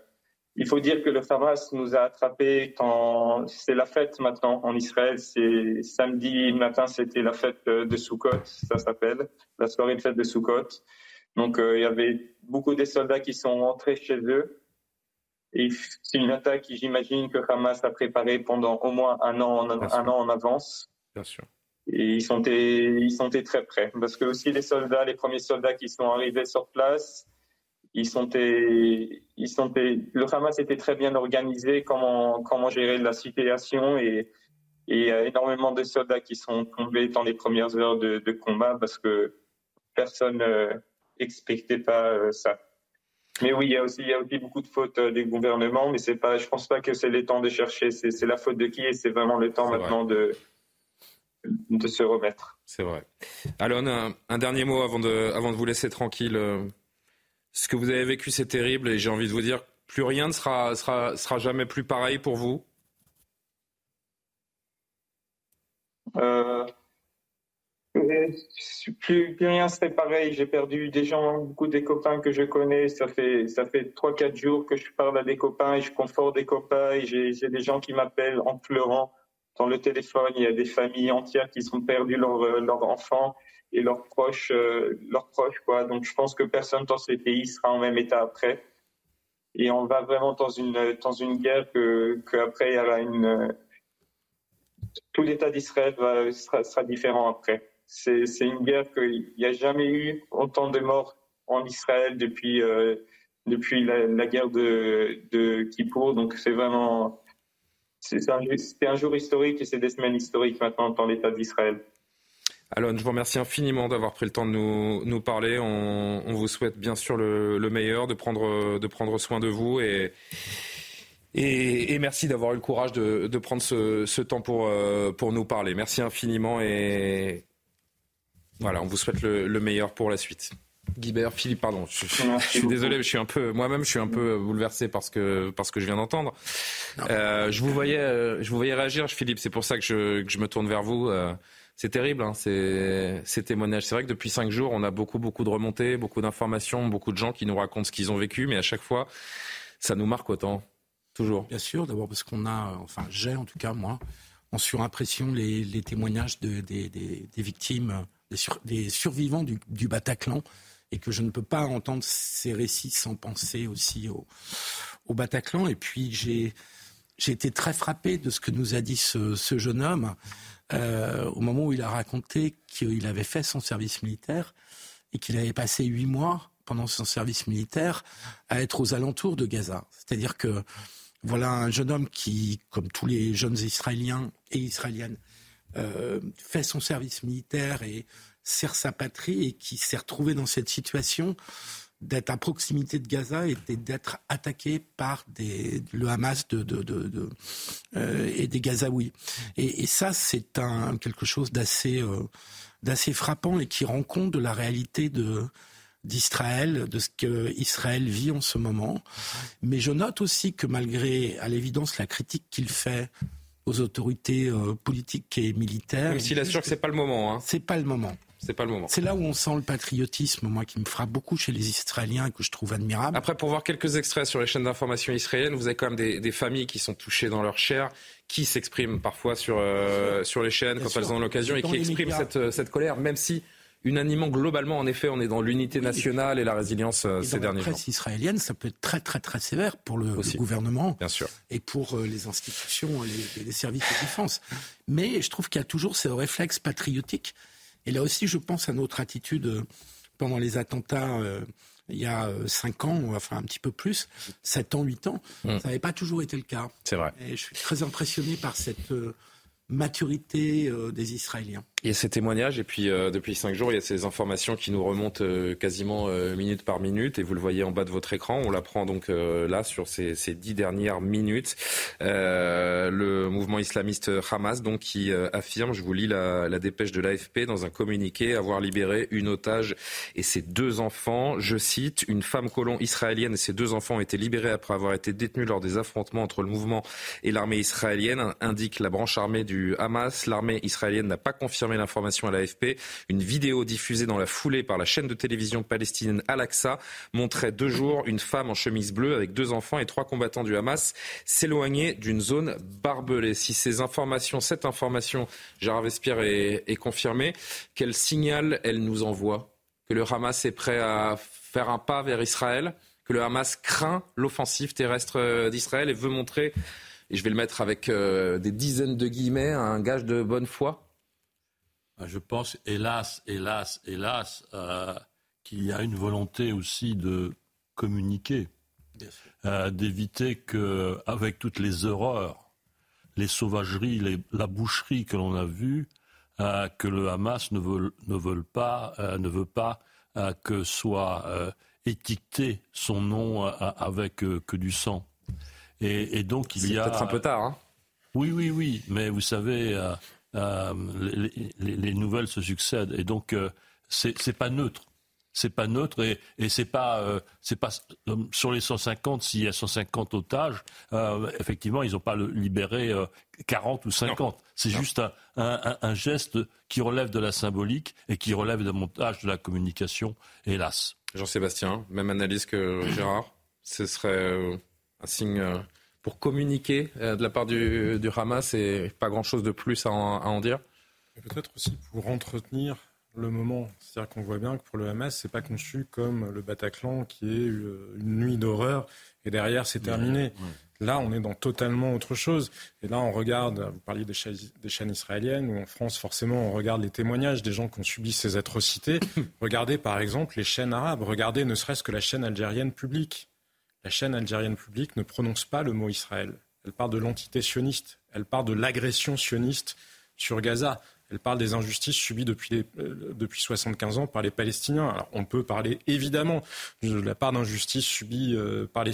W: il faut dire que le Hamas nous a attrapés quand c'est la fête maintenant en Israël. C'est samedi matin, c'était la fête de Sukkot, ça s'appelle, la soirée de fête de Sukkot. Donc euh, il y avait beaucoup de soldats qui sont rentrés chez eux et c'est une attaque qui, j'imagine, que Hamas a préparée pendant au moins un an, un an en avance.
A: Bien sûr.
W: Et ils sont, ils sont très prêts. Parce que aussi les soldats, les premiers soldats qui sont arrivés sur place, ils sont, ils sont, le Hamas était très bien organisé, comment, comment gérer la situation et, et il y a énormément de soldats qui sont tombés dans les premières heures de, combat parce que personne n'expectait euh, pas euh, ça. Mais oui, il y a aussi, il y a aussi beaucoup de fautes euh, des gouvernements, mais c'est pas, je pense pas que c'est le temps de chercher. C'est la faute de qui et c'est vraiment le temps maintenant de, de se remettre.
A: C'est vrai. Alon, un, un, dernier mot avant de, avant de vous laisser tranquille. Ce que vous avez vécu, c'est terrible et j'ai envie de vous dire, plus rien ne sera, sera, sera jamais plus pareil pour vous.
W: Euh, plus, plus rien serait pareil. J'ai perdu des gens, beaucoup des copains que je connais. Ça fait ça fait trois quatre jours que je parle à des copains et je conforte des copains. J'ai des gens qui m'appellent en pleurant dans le téléphone. Il y a des familles entières qui ont perdu leurs euh, leur enfants et leurs proches euh, leurs proches quoi. Donc je pense que personne dans ces pays sera en même état après. Et on va vraiment dans une dans une guerre que qu'après il y aura une tout l'État d'Israël sera, sera différent après. C'est une guerre qu'il n'y a jamais eu autant de morts en Israël depuis, euh, depuis la, guerre de, de Kippour. Donc c'est vraiment. C'était un, un, jour historique et c'est des semaines historiques maintenant dans l'État d'Israël.
A: Alon, je vous remercie infiniment d'avoir pris le temps de nous, nous parler. On, on, vous souhaite bien sûr le, le, meilleur, de prendre, de prendre soin de vous et, et, et merci d'avoir eu le courage de, de prendre ce, ce, temps pour, euh, pour nous parler. Merci infiniment et, voilà, on vous souhaite le, meilleur pour la suite. Guibert, Philippe, pardon. Je, suis désolé, je suis un peu, moi-même, je suis un peu bouleversé parce que parce que je viens d'entendre. Euh, je vous voyais, euh, je vous voyais réagir, Philippe. C'est pour ça que je, que je me tourne vers vous. Euh, c'est terrible, hein, ces, ces témoignages. C'est vrai que depuis cinq jours, on a beaucoup beaucoup de remontées, beaucoup d'informations, beaucoup de gens qui nous racontent ce qu'ils ont vécu, mais à chaque fois, ça nous marque autant, toujours.
L: Bien sûr, d'abord parce qu'on a, enfin, j'ai en tout cas moi, en surimpression les, les témoignages de, des, des, des victimes des, survivants du, Bataclan et que je ne peux pas entendre ces récits sans penser aussi au, Bataclan. Et puis j'ai été très frappé de ce que nous a dit ce, jeune homme euh, au moment où il a raconté qu'il avait fait son service militaire et qu'il avait passé huit mois pendant son service militaire à être aux alentours de Gaza. C'est-à-dire que voilà un jeune homme qui, comme tous les jeunes Israéliens et Israéliennes, euh, fait son service militaire et sert sa patrie et qui s'est retrouvé dans cette situation d'être à proximité de Gaza et d'être attaqué par le Hamas euh, et des Gazaouis. Et, ça, c'est quelque chose d'assez euh, d'assez frappant et qui rend compte de la réalité d'Israël, de ce que Israël vit en ce moment. Mais je note aussi que malgré, à l'évidence, la critique qu'il fait aux autorités euh, politiques et militaires.
A: Même s'il assure que c'est pas le moment. Hein.
L: C'est pas le moment.
A: C'est pas le moment.
L: C'est là où on sent le patriotisme, moi, qui me frappe beaucoup chez les Israéliens et que je trouve admirable.
A: Après, pour voir quelques extraits sur les chaînes d'information israéliennes, vous avez quand même des, des, familles qui sont touchées dans leur chair, qui s'expriment parfois sur, euh, sur les chaînes quand elles ont l'occasion et qui expriment cette, euh, cette colère, même si unanimement, globalement, en effet, on est dans l'unité nationale et la résilience euh, ces derniers jours.
L: La presse israélienne, ça peut être très, très, très sévère pour le, gouvernement
A: Bien sûr.
L: et pour euh, les institutions, les, les services de défense. Mais je trouve qu'il y a toujours ce réflexe patriotique. Et là aussi, je pense à notre attitude euh, pendant les attentats il y a cinq ans, enfin un petit peu plus, sept ans, huit ans. Hmm. Ça n'avait pas toujours été le cas.
A: C'est vrai.
L: Et je suis très impressionné par cette maturité euh, des Israéliens.
A: Il y a ces témoignages et puis euh, depuis cinq jours, il y a ces informations qui nous remontent euh, quasiment minute par minute et vous le voyez en bas de votre écran. On l'apprend donc là sur ces, ces, dix dernières minutes. le mouvement islamiste Hamas donc qui affirme, je vous lis la, la dépêche de l'AFP dans un communiqué, avoir libéré une otage et ses deux enfants. Je cite, une femme colon israélienne et ses deux enfants ont été libérés après avoir été détenus lors des affrontements entre le mouvement et l'armée israélienne, indique la branche armée du Hamas. L'armée israélienne n'a pas confirmé l'information à l'AFP. Une vidéo diffusée dans la foulée par la chaîne de télévision palestinienne Al-Aqsa montrait deux jours une femme en chemise bleue avec deux enfants et trois combattants du Hamas s'éloigner d'une zone barbelée. Si ces informations, cette information, Gérard Vespierre, est, est confirmée, quel signal elle nous envoie? Que le Hamas est prêt à faire un pas vers Israël? Que le Hamas craint l'offensive terrestre d'Israël et veut montrer et je vais le mettre avec euh, des dizaines de guillemets, un gage de bonne foi
H: ah, Je pense, hélas, hélas, hélas, euh, qu'il y a une volonté aussi de communiquer, euh, d'éviter que, avec toutes les horreurs, les sauvageries, la boucherie que l'on a vues, que le Hamas ne veut, ne veut pas, ne veut pas que soit étiqueté son nom avec que du sang. Et, donc il y a.
A: peut-être un peu tard. Hein
H: oui, oui, oui. Mais vous savez, euh, euh, les, nouvelles se succèdent et donc euh, c'est pas neutre. C'est pas neutre et, et c'est pas c'est pas sur les 150 s'il y a 150 otages effectivement ils n'ont pas libéré 40 ou 50 c'est juste un, un, un, geste qui relève de la symbolique et qui relève d'un montage de la communication hélas
A: Jean-Sébastien même analyse que Gérard ce serait un signe euh, pour communiquer euh, de la part du, Hamas et pas grand-chose de plus à en, dire
I: Peut-être aussi pour entretenir le moment. C'est-à-dire qu'on voit bien que pour le Hamas, c'est pas conçu comme le Bataclan qui est une nuit d'horreur et derrière c'est terminé. Là, on est dans totalement autre chose. Et là, on regarde, vous parliez des, des chaînes israéliennes, ou en France, forcément, on regarde les témoignages des gens qui ont subi ces atrocités. regardez, par exemple, les chaînes arabes. Regardez ne serait-ce que la chaîne algérienne publique la chaîne algérienne publique ne prononce pas le mot Israël. Elle parle de l'entité sioniste, elle parle de l'agression sioniste sur Gaza. Elle parle des injustices subies depuis, euh, depuis 75 ans par les Palestiniens. Alors, on peut parler évidemment de la part d'injustices subies euh, par,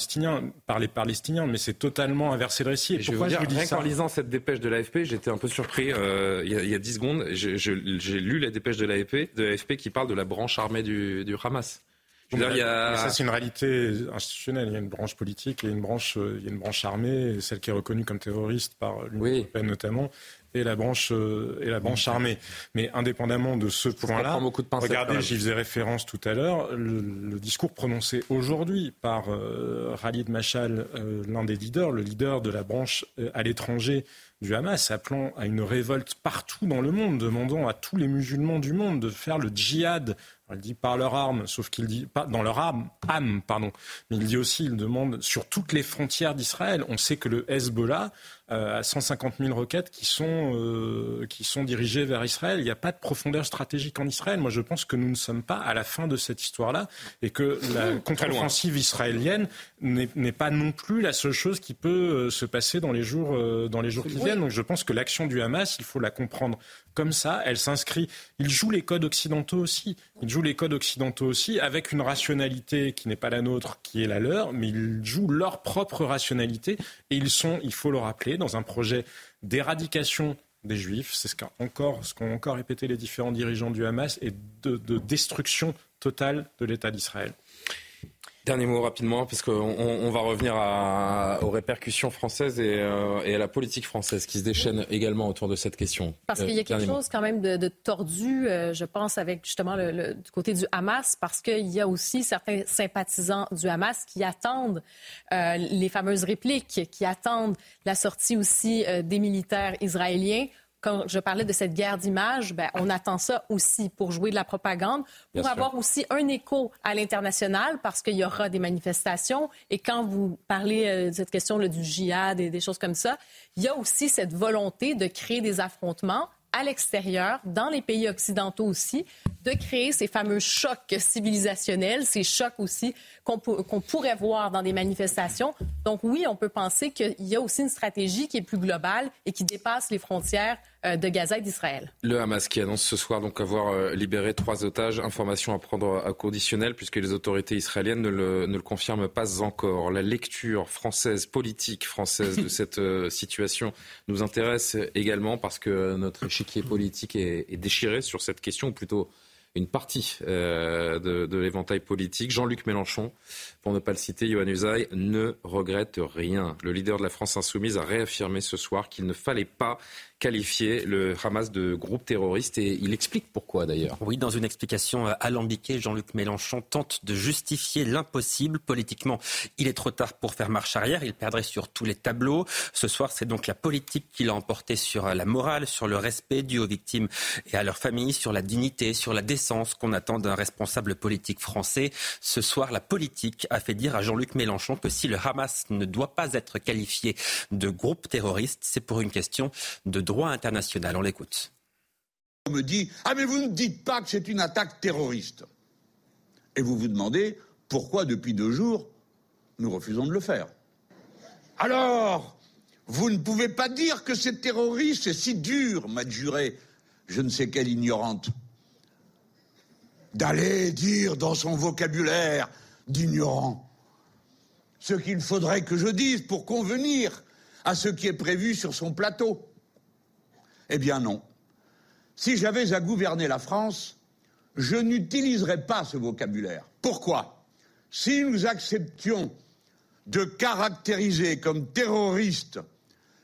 I: par les Palestiniens, mais c'est totalement inversé le récit.
A: je, vous dire, rien qu'en lisant cette dépêche de l'AFP, j'étais un peu surpris euh, il, y a, 10 secondes. J'ai lu la dépêche de l'AFP, de l'AFP qui parle de la branche armée du, du Hamas.
I: Ça, c'est une réalité institutionnelle. Il y a une branche politique, il y a une branche, euh, il y a une branche armée, celle qui est reconnue comme terroriste par l'Union européenne notamment, et la branche euh, et la branche armée. Mais indépendamment de ce point-là, regardez, j'y faisais référence tout à l'heure, le, discours prononcé aujourd'hui par euh, Khalid Machal, l'un des leaders, le leader de la branche à l'étranger du Hamas, appelant à une révolte partout dans le monde, demandant à tous les musulmans du monde de faire le djihad il dit par leur arme, sauf qu'il dit pas dans leur âme, âme, pardon. Mais il dit aussi, il demande sur toutes les frontières d'Israël. On sait que le Hezbollah euh, a 150 000 roquettes qui sont euh, qui sont dirigées vers Israël. Il n'y a pas de profondeur stratégique en Israël. Moi, je pense que nous ne sommes pas à la fin de cette histoire-là et que la contre-offensive israélienne n'est pas non plus la seule chose qui peut euh, se passer dans les jours dans les jours qui viennent. Donc, je pense que l'action du Hamas, il faut la comprendre comme ça. Elle s'inscrit. Il joue les codes occidentaux aussi. Il joue les codes occidentaux aussi avec une rationalité qui n'est pas la nôtre, qui est la leur, mais ils jouent leur propre rationalité et ils sont, il faut le rappeler, dans un projet d'éradication des juifs. C'est ce qu'ont encore, ce encore répété les différents dirigeants du Hamas et de destruction totale de l'État d'Israël.
A: Dernier mot rapidement, parce qu'on on va revenir à, aux répercussions françaises et, euh, et, à la politique française qui se déchaîne également autour de cette question.
P: Parce qu'il y a euh, quelque chose quand même de, de tordu, euh, je pense, avec justement le, le, du côté du Hamas, parce qu'il y a aussi certains sympathisants du Hamas qui attendent les fameuses répliques, qui attendent la sortie aussi des militaires israéliens quand je parlais de cette guerre d'image, ben, on attend ça aussi pour jouer de la propagande, pour avoir aussi un écho à l'international, parce qu'il y aura des manifestations. Et quand vous parlez euh, de cette question là, du djihad et des choses comme ça, il y a aussi cette volonté de créer des affrontements à l'extérieur, dans les pays occidentaux aussi, de créer ces fameux chocs civilisationnels, ces chocs aussi qu'on pourrait voir dans des manifestations. Donc oui, on peut penser qu'il y a aussi une stratégie qui est plus globale et qui dépasse les frontières de Gaza et d'Israël.
A: Le Hamas qui annonce ce soir donc avoir euh, libéré trois otages, information à prendre à conditionnel puisque les autorités israéliennes ne le, ne le confirment pas encore. La lecture française, politique française de cette euh, situation nous intéresse également parce que notre échiquier politique est, est déchiré sur cette question, ou plutôt une partie euh, de, l'éventail politique. Jean-Luc Mélenchon, pour ne pas le citer, Yohann Usaï, ne regrette rien. Le leader de la France insoumise a réaffirmé ce soir qu'il ne fallait pas qualifié le Hamas de groupe terroriste et il explique pourquoi d'ailleurs.
K: Oui, dans une explication euh, alambiquée, Jean-Luc Mélenchon tente de justifier l'impossible. Politiquement, il est trop tard pour faire marche arrière, il perdrait sur tous les tableaux. Ce soir, c'est donc la politique qui l'a emporté sur euh, la morale, sur le respect dû aux victimes et à leurs familles, sur la dignité, sur la décence qu'on attend d'un responsable politique français. Ce soir, la politique a fait dire à Jean-Luc Mélenchon que si le Hamas ne doit pas être qualifié de groupe terroriste, c'est pour une question de droit international. On l'écoute.
X: On me dit Ah, mais vous ne dites pas que c'est une attaque terroriste. Et vous vous demandez pourquoi, depuis deux jours, nous refusons de le faire. Alors, vous ne pouvez pas dire que c'est terroriste, c'est si dur, m'a juré je ne sais quelle ignorante. D'aller dire dans son vocabulaire d'ignorant ce qu'il faudrait que je dise pour convenir à ce qui est prévu sur son plateau. Eh bien non. Si j'avais à gouverner la France, je n'utiliserais pas ce vocabulaire. Pourquoi? Si nous acceptions de caractériser comme terroriste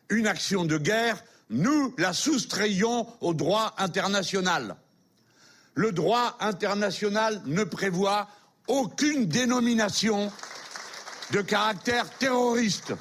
X: une action de guerre, nous la soustrayons au droit international. Le droit international ne prévoit aucune dénomination de caractère terroriste.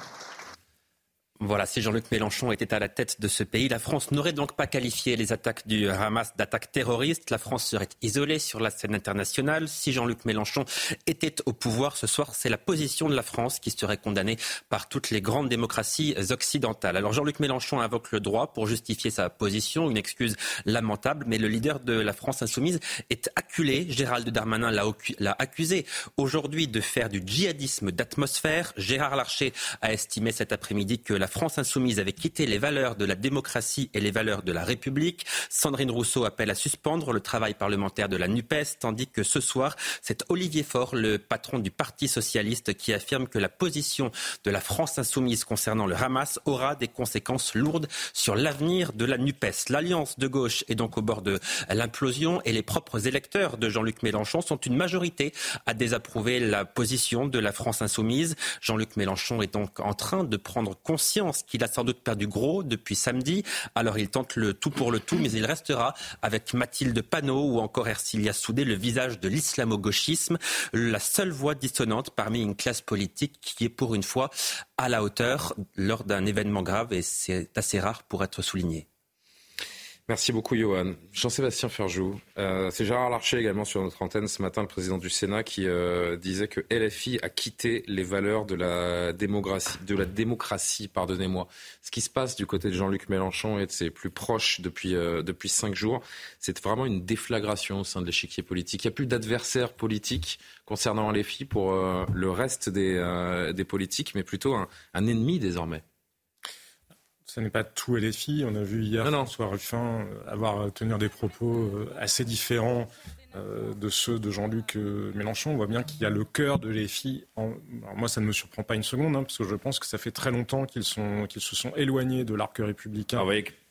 K: Voilà, si Jean-Luc Mélenchon était à la tête de ce pays, la France n'aurait donc pas qualifié les attaques du Hamas d'attaques terroristes. La France serait isolée sur la scène internationale. Si Jean-Luc Mélenchon était au pouvoir ce soir, c'est la position de la France qui serait condamnée par toutes les grandes démocraties occidentales. Alors Jean-Luc Mélenchon invoque le droit pour justifier sa position, une excuse lamentable, mais le leader de la France insoumise est acculé. Gérald Darmanin l'a accusé aujourd'hui de faire du djihadisme d'atmosphère. Gérard Larcher a estimé cet après-midi que la France insoumise avait quitté les valeurs de la démocratie et les valeurs de la République. Sandrine Rousseau appelle à suspendre le travail parlementaire de la NUPES, tandis que ce soir, c'est Olivier Faure, le patron du Parti socialiste, qui affirme que la position de la France insoumise concernant le Hamas aura des conséquences lourdes sur l'avenir de la NUPES. L'alliance de gauche est donc au bord de l'implosion et les propres électeurs de Jean-Luc Mélenchon sont une majorité à désapprouver la position de la France insoumise. Jean-Luc Mélenchon est donc en train de prendre conscience qu'il a sans doute perdu gros depuis samedi. Alors il tente le tout pour le tout, mais il restera avec Mathilde Panot ou encore Ercilia Soudé, le visage de l'islamo-gauchisme, la seule voix dissonante parmi une classe politique qui est pour une fois à la hauteur lors d'un événement grave et c'est assez rare pour être souligné.
A: Merci beaucoup, Johan. Jean-Sébastien Ferjou. Euh, c'est Gérard Larcher également sur notre antenne ce matin, le président du Sénat, qui euh, disait que LFI a quitté les valeurs de la démocratie, de la démocratie, pardonnez-moi. Ce qui se passe du côté de Jean-Luc Mélenchon et de ses plus proches depuis euh, depuis cinq jours, c'est vraiment une déflagration au sein de l'échiquier politique. Il n'y a plus d'adversaires politiques concernant LFI pour le reste des, des politiques, mais plutôt un ennemi désormais.
I: Ce n'est pas tout LFI. On a vu hier François Ruffin euh, avoir euh, tenir des propos euh, assez différents de ceux de Jean-Luc Mélenchon. On voit bien qu'il y a le cœur de LFI. En... moi, ça ne me surprend pas une seconde, hein, parce que je pense que ça fait très longtemps qu'ils qu'ils se sont éloignés de l'arc républicain.
A: Ah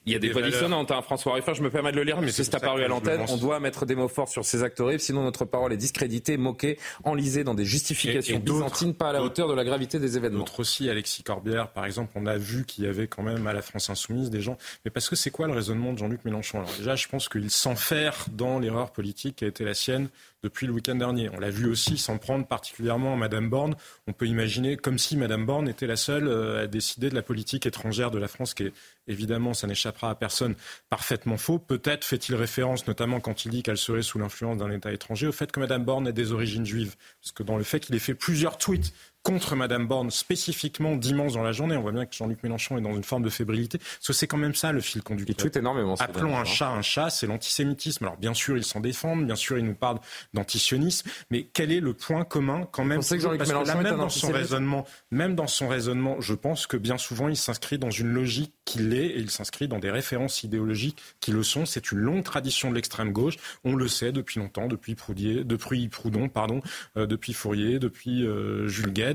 A: il y a des, voix dissonantes, hein, François Ruffin, je me permets de le lire, mais c'est apparu à l'antenne. On doit mettre des mots forts sur ces actes horribles, sinon notre parole est discréditée, moquée, enlisée dans des justifications byzantines, pas à la hauteur de la gravité des événements.
I: D'autres aussi, Alexis Corbière, par exemple, on a vu qu'il y avait quand même à la France Insoumise des gens. Mais parce que c'est quoi le raisonnement de Jean-Luc Mélenchon? Alors déjà, je pense qu'il s'enferre dans l'erreur politique qui a été la sienne depuis le week-end dernier. On l'a vu aussi s'en prendre particulièrement à Madame Borne. On peut imaginer comme si Madame Borne était la seule euh, à décider de la politique étrangère de la France, qui est évidemment, ça n'échappera à personne, parfaitement faux. Peut-être fait-il référence, notamment quand il dit qu'elle serait sous l'influence d'un État étranger, au fait que Madame Borne ait des origines juives. Parce que dans le fait qu'il ait fait plusieurs tweets contre Madame Borne spécifiquement dimanche dans la journée. On voit bien que Jean-Luc Mélenchon est dans une forme de fébrilité. Parce que c'est quand même ça le fil conducteur.
A: Il énormément.
I: Appelons un chat un chat, c'est l'antisémitisme. Alors bien sûr, ils s'en défendent, bien sûr, ils nous parlent d'antisionisme, mais quel est le point commun quand même
A: que Jean-Luc Mélenchon
I: même dans son raisonnement, même dans son raisonnement, je pense que bien souvent, il s'inscrit dans une logique qui l'est et il s'inscrit dans des références idéologiques qui le sont. C'est une longue tradition de l'extrême gauche. On le sait depuis longtemps, depuis Proudier, depuis Proudhon, pardon, euh, depuis Fourier, depuis euh, Jules Gued,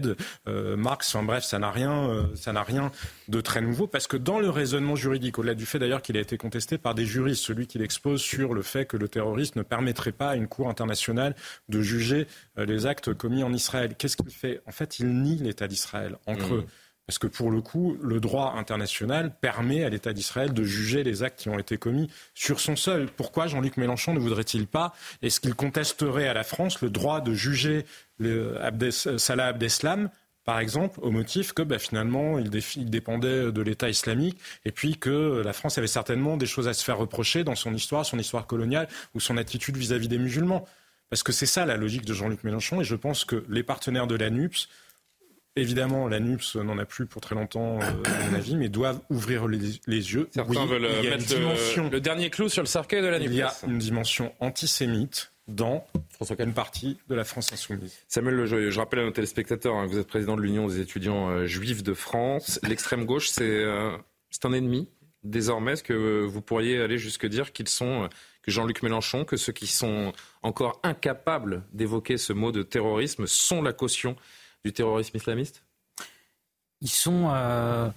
I: euh, Marx. Enfin bref, ça n'a rien, ça n'a rien de très nouveau parce que dans le raisonnement juridique, au-delà du fait d'ailleurs qu'il a été contesté par des juristes, celui qui l'expose sur le fait que le terrorisme ne permettrait pas à une cour internationale de juger les actes commis en Israël. Qu'est-ce qu'il fait? En fait, il nie l'État d'Israël entre mmh. Parce que pour le coup, le droit international permet à l'État d'Israël de juger les actes qui ont été commis sur son sol. Pourquoi Jean-Luc Mélenchon ne voudrait-il pas Est-ce qu'il contesterait à la France le droit de juger Salah Abdeslam par exemple, au motif que bah, finalement, il, dépendait de l'État islamique et puis que la France avait certainement des choses à se faire reprocher dans son histoire, son histoire coloniale ou son attitude vis-à-vis -vis des musulmans? Parce que c'est ça la logique de Jean-Luc Mélenchon et je pense que les partenaires de la NUPS Évidemment, la NUPS n'en a plus pour très longtemps, euh, à mon avis, mais doivent ouvrir les, yeux.
A: Certains veulent mettre le, dernier clou sur le cercueil de la NUPS.
I: Il y a une dimension antisémite dans une partie de la France insoumise.
A: Samuel Lejoyeux, je rappelle à nos téléspectateurs, hein, vous êtes président de l'Union des étudiants euh, juifs de France. L'extrême gauche, euh, c'est un ennemi désormais. Est-ce que vous pourriez aller jusque dire qu'ils sont, que Jean-Luc Mélenchon, que ceux qui sont encore incapables d'évoquer ce mot de terrorisme sont la caution du terrorisme islamiste?
J: Ils sont, euh,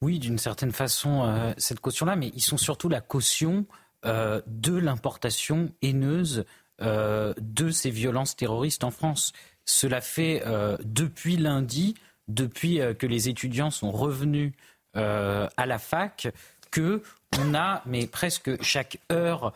J: oui, d'une certaine façon, euh, cette caution-là, mais ils sont surtout la caution euh, de l'importation haineuse de ces violences terroristes en France. Cela fait depuis lundi, depuis que les étudiants sont revenus à la fac, que on a, mais presque chaque heure,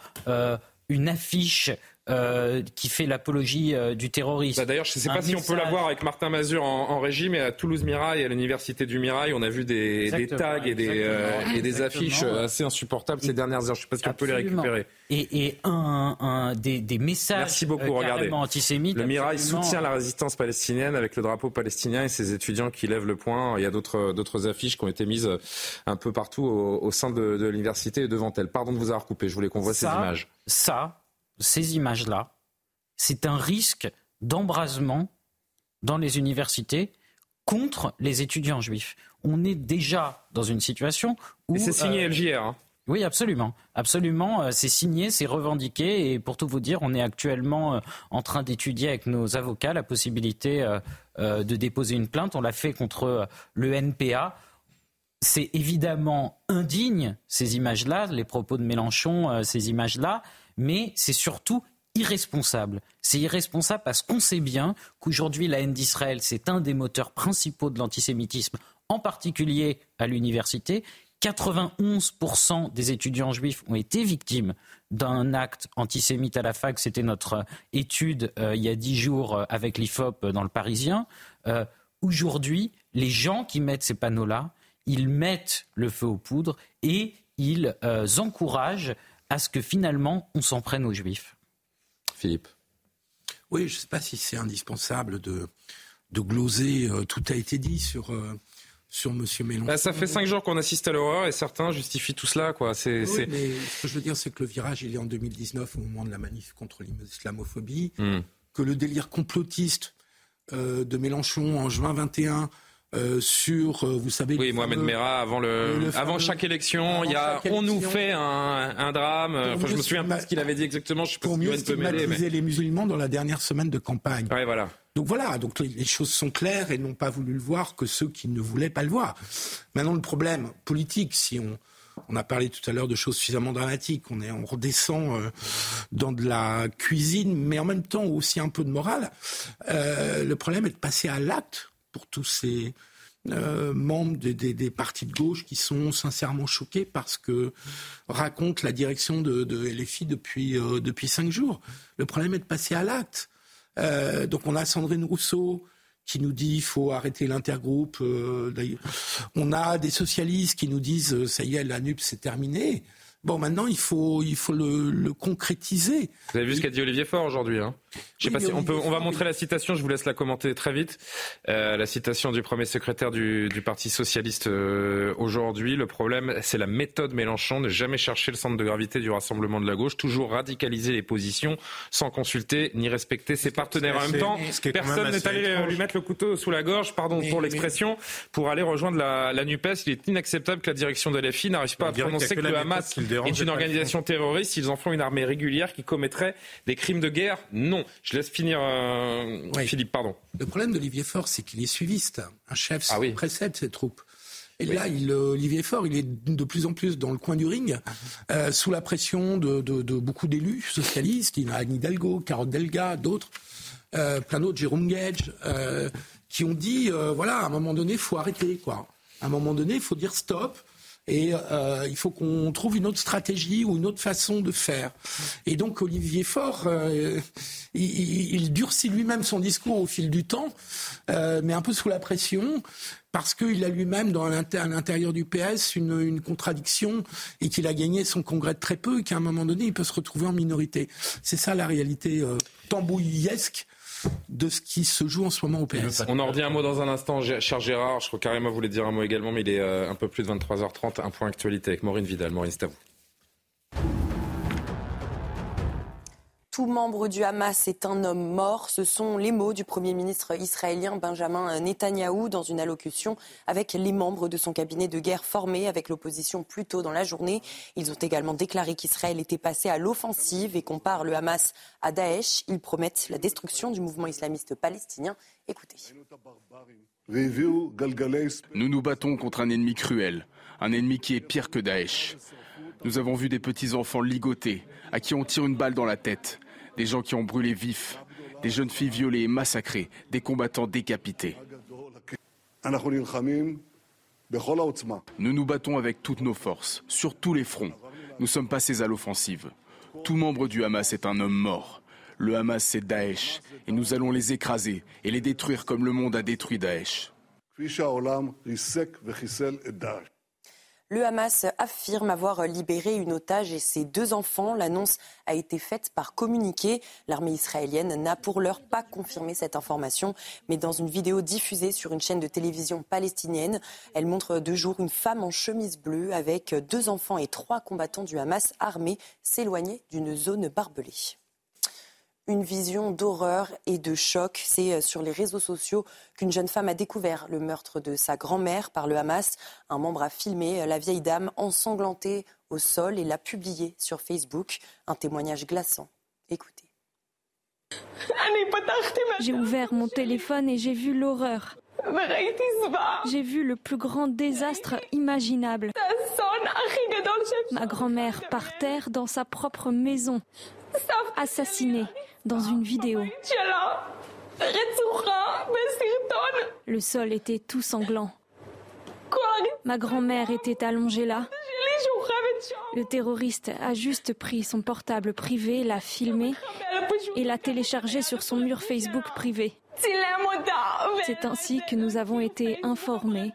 J: une affiche euh, qui fait l'apologie euh, du terrorisme.
A: Bah, d'ailleurs, je ne sais pas si on peut la voir avec Martin Mazur en, en, régie, mais à Toulouse Mirail, à l'université du Mirail, on a vu des, des tags et des, euh, et des affiches assez insupportables ces dernières heures. Je ne sais pas si on peut les récupérer.
J: Et, et un, un, des, des, messages
A: Merci beaucoup, regardez.
J: antisémites.
A: Le Mirail soutient la résistance palestinienne avec le drapeau palestinien et ses étudiants qui lèvent le poing. Il y a d'autres affiches qui ont été mises un peu partout au, au sein de, de l'université et devant elle. Pardon de vous avoir coupé, je voulais qu'on voit ces images.
J: Ça, ces images-là, c'est un risque d'embrasement dans les universités contre les étudiants juifs. On est déjà dans une situation où...
A: c'est signé euh, LJR. Hein.
J: Oui, absolument. Absolument. Euh, c'est signé, c'est revendiqué. Et pour tout vous dire, on est actuellement euh, en train d'étudier avec nos avocats la possibilité de déposer une plainte. On l'a fait contre le NPA. C'est évidemment indigne, ces images-là, les propos de Mélenchon, ces images-là mais c'est surtout irresponsable. C'est irresponsable parce qu'on sait bien qu'aujourd'hui, la haine d'Israël, c'est un des moteurs principaux de l'antisémitisme, en particulier à l'université. 91% des étudiants juifs ont été victimes d'un acte antisémite à la fac. C'était notre étude euh, il y a dix jours euh, avec l'IFOP dans le Parisien. Euh, aujourd'hui, les gens qui mettent ces panneaux-là, ils mettent le feu aux poudres et ils encouragent à ce que finalement on s'en prenne aux juifs.
A: Philippe.
L: Oui, je ne sais pas si c'est indispensable de, de gloser. Euh, tout a été dit sur, euh, sur M. Mélenchon.
A: Bah, ça fait cinq jours qu'on assiste à l'horreur et certains justifient tout cela. Quoi.
L: C'est, mais ce que je veux dire, c'est que le virage, il est en 2019 au moment de la manif contre l'islamophobie, hmm. que le délire complotiste euh, de Mélenchon en juin 21 euh, sur, euh, vous savez.
A: Oui, Mohamed Merah, avant, le, avant chaque élection, il y a, on nous fait un, un drame. Enfin, je me souviens pas ce qu'il avait dit exactement. Je
L: pour mieux stigmatiser les musulmans dans la dernière semaine de campagne.
A: Ouais, voilà.
L: Donc voilà, donc les, choses sont claires et n'ont pas voulu le voir que ceux qui ne voulaient pas le voir. Maintenant, le problème politique, si on, on a parlé tout à l'heure de choses suffisamment dramatiques. On, est, on redescend euh, dans de la cuisine, mais en même temps aussi un peu de morale. Euh, le problème est de passer à l'acte pour tous ces euh, membres des, partis de gauche qui sont sincèrement choqués parce que raconte la direction de, LFI depuis, euh, depuis cinq jours. Le problème est de passer à l'acte. Euh, donc on a Sandrine Rousseau qui nous dit qu'il faut arrêter l'intergroupe. on a des socialistes qui nous disent ça y est, la NUP c'est terminé. Bon, maintenant il faut, il faut le, concrétiser.
A: Vous avez vu ce qu'a dit Olivier Faure aujourd'hui hein? Je sais pas si on peut, on va montrer la citation. Je vous laisse la commenter très vite. Euh, la citation du premier secrétaire du, du Parti socialiste euh, aujourd'hui. Le problème, c'est la méthode Mélenchon. Ne jamais chercher le centre de gravité du rassemblement de la gauche. Toujours radicaliser les positions sans consulter ni respecter ses partenaires. En même temps, personne n'est allé euh, lui mettre le couteau sous la gorge, pardon pour l'expression, pour aller rejoindre la, la Nupes. Il est inacceptable que la direction de l'FI n'arrive pas à prononcer que, que le Hamas est une organisation terroriste. Ils en font une armée régulière qui commettrait des crimes de guerre. Non. Je laisse finir euh, Philippe, pardon.
L: Le problème d'Olivier Faure, c'est qu'il est suiviste. Un chef ah précède ses troupes. Et là, il, euh, Olivier Faure, il est de plus en plus dans le coin du ring, euh, sous la pression de, de, de beaucoup d'élus socialistes. Il y a Anne Hidalgo, Carotte Delga, d'autres, euh, plein d'autres, Jérôme Gage, qui ont dit, voilà, à un moment donné, il faut arrêter, quoi. À un moment donné, il faut dire stop. Et euh, il faut qu'on trouve une autre stratégie ou une autre façon de faire. Et donc Olivier Faure, euh, il, il, durcit lui-même son discours au fil du temps, euh, mais un peu sous la pression, parce qu'il a lui-même dans l'intérieur du PS une, une contradiction et qu'il a gagné son congrès de très peu et qu'à un moment donné, il peut se retrouver en minorité. C'est ça la réalité euh, tambouillesque de ce qui se joue en ce moment au PS.
A: On en redit un mot dans un instant, cher Gérard. Je crois carrément voulait dire un mot également, mais il est euh, un peu plus de 23h30. Un point actualité avec Maureen Vidal. Maureen, c'est à vous.
B: Tout membre du Hamas est un homme mort. Ce sont les mots du Premier ministre israélien Benjamin Netanyahou dans une allocution avec les membres de son cabinet de guerre formé avec l'opposition plus tôt dans la journée. Ils ont également déclaré qu'Israël était passé à l'offensive et comparent le Hamas à Daesh. Ils promettent la destruction du mouvement islamiste palestinien. Écoutez.
Y: Nous nous battons contre un ennemi cruel, un ennemi qui est pire que Daesh. Nous avons vu des petits-enfants ligotés, à qui on tire une balle dans la tête, des gens qui ont brûlé vifs, des jeunes filles violées et massacrées, des combattants décapités. Nous nous battons avec toutes nos forces, sur tous les fronts. Nous sommes passés à l'offensive. Tout membre du Hamas est un homme mort. Le Hamas, c'est Daesh, et nous allons les écraser et les détruire comme le monde a détruit Daesh.
B: Le Hamas affirme avoir libéré une otage et ses deux enfants. L'annonce a été faite par communiqué. L'armée israélienne n'a pour l'heure pas confirmé cette information, mais dans une vidéo diffusée sur une chaîne de télévision palestinienne, elle montre deux jours une femme en chemise bleue avec deux enfants et trois combattants du Hamas armés s'éloigner d'une zone barbelée une vision d'horreur et de choc. C'est euh, sur les réseaux sociaux qu'une jeune femme a découvert le meurtre de sa grand-mère par le Hamas. Un membre a filmé euh, la vieille dame ensanglantée au sol et l'a publié sur Facebook. Un témoignage glaçant. Écoutez.
C: J'ai ouvert mon téléphone et j'ai vu l'horreur. J'ai vu le plus grand désastre imaginable. Ma grand-mère par terre dans sa propre maison, assassinée dans une vidéo. Le sol était tout sanglant. Ma grand-mère était allongée là. Le terroriste a juste pris son portable privé, l'a filmé et l'a téléchargé sur son mur Facebook privé. C'est ainsi que nous avons été informés.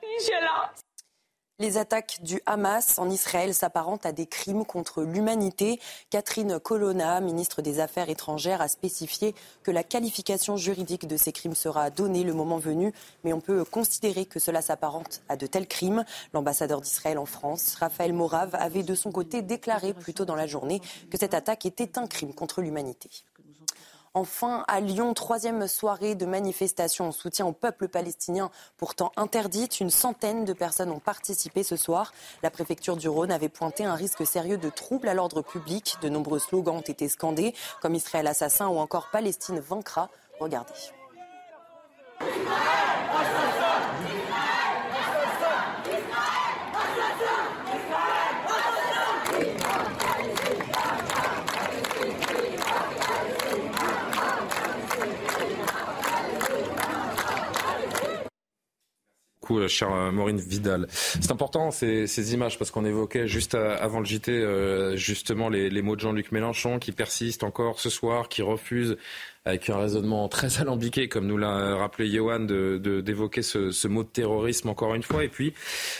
B: Les attaques du Hamas en Israël s'apparentent à des crimes contre l'humanité. Catherine Colonna, ministre des Affaires étrangères, a spécifié que la qualification juridique de ces crimes sera donnée le moment venu, mais on peut considérer que cela s'apparente à de tels crimes. L'ambassadeur d'Israël en France, Raphaël Morav, avait de son côté déclaré plus tôt dans la journée que cette attaque était un crime contre l'humanité. Enfin, à Lyon, troisième soirée de manifestation en soutien au peuple palestinien, pourtant interdite. Une centaine de personnes ont participé ce soir. La préfecture du Rhône avait pointé un risque sérieux de troubles à l'ordre public. De nombreux slogans ont été scandés, comme Israël assassin ou encore Palestine vaincra. Regardez.
A: Beaucoup, euh, chère euh, Vidal. C'est important ces, images parce qu'on évoquait juste avant le JT euh, justement les, les mots de Jean-Luc Mélenchon qui persistent encore ce soir, qui refuse avec un raisonnement très alambiqué, comme nous l'a rappelé Johan, d'évoquer de, d'évoquer ce, ce, mot de terrorisme encore une fois, et puis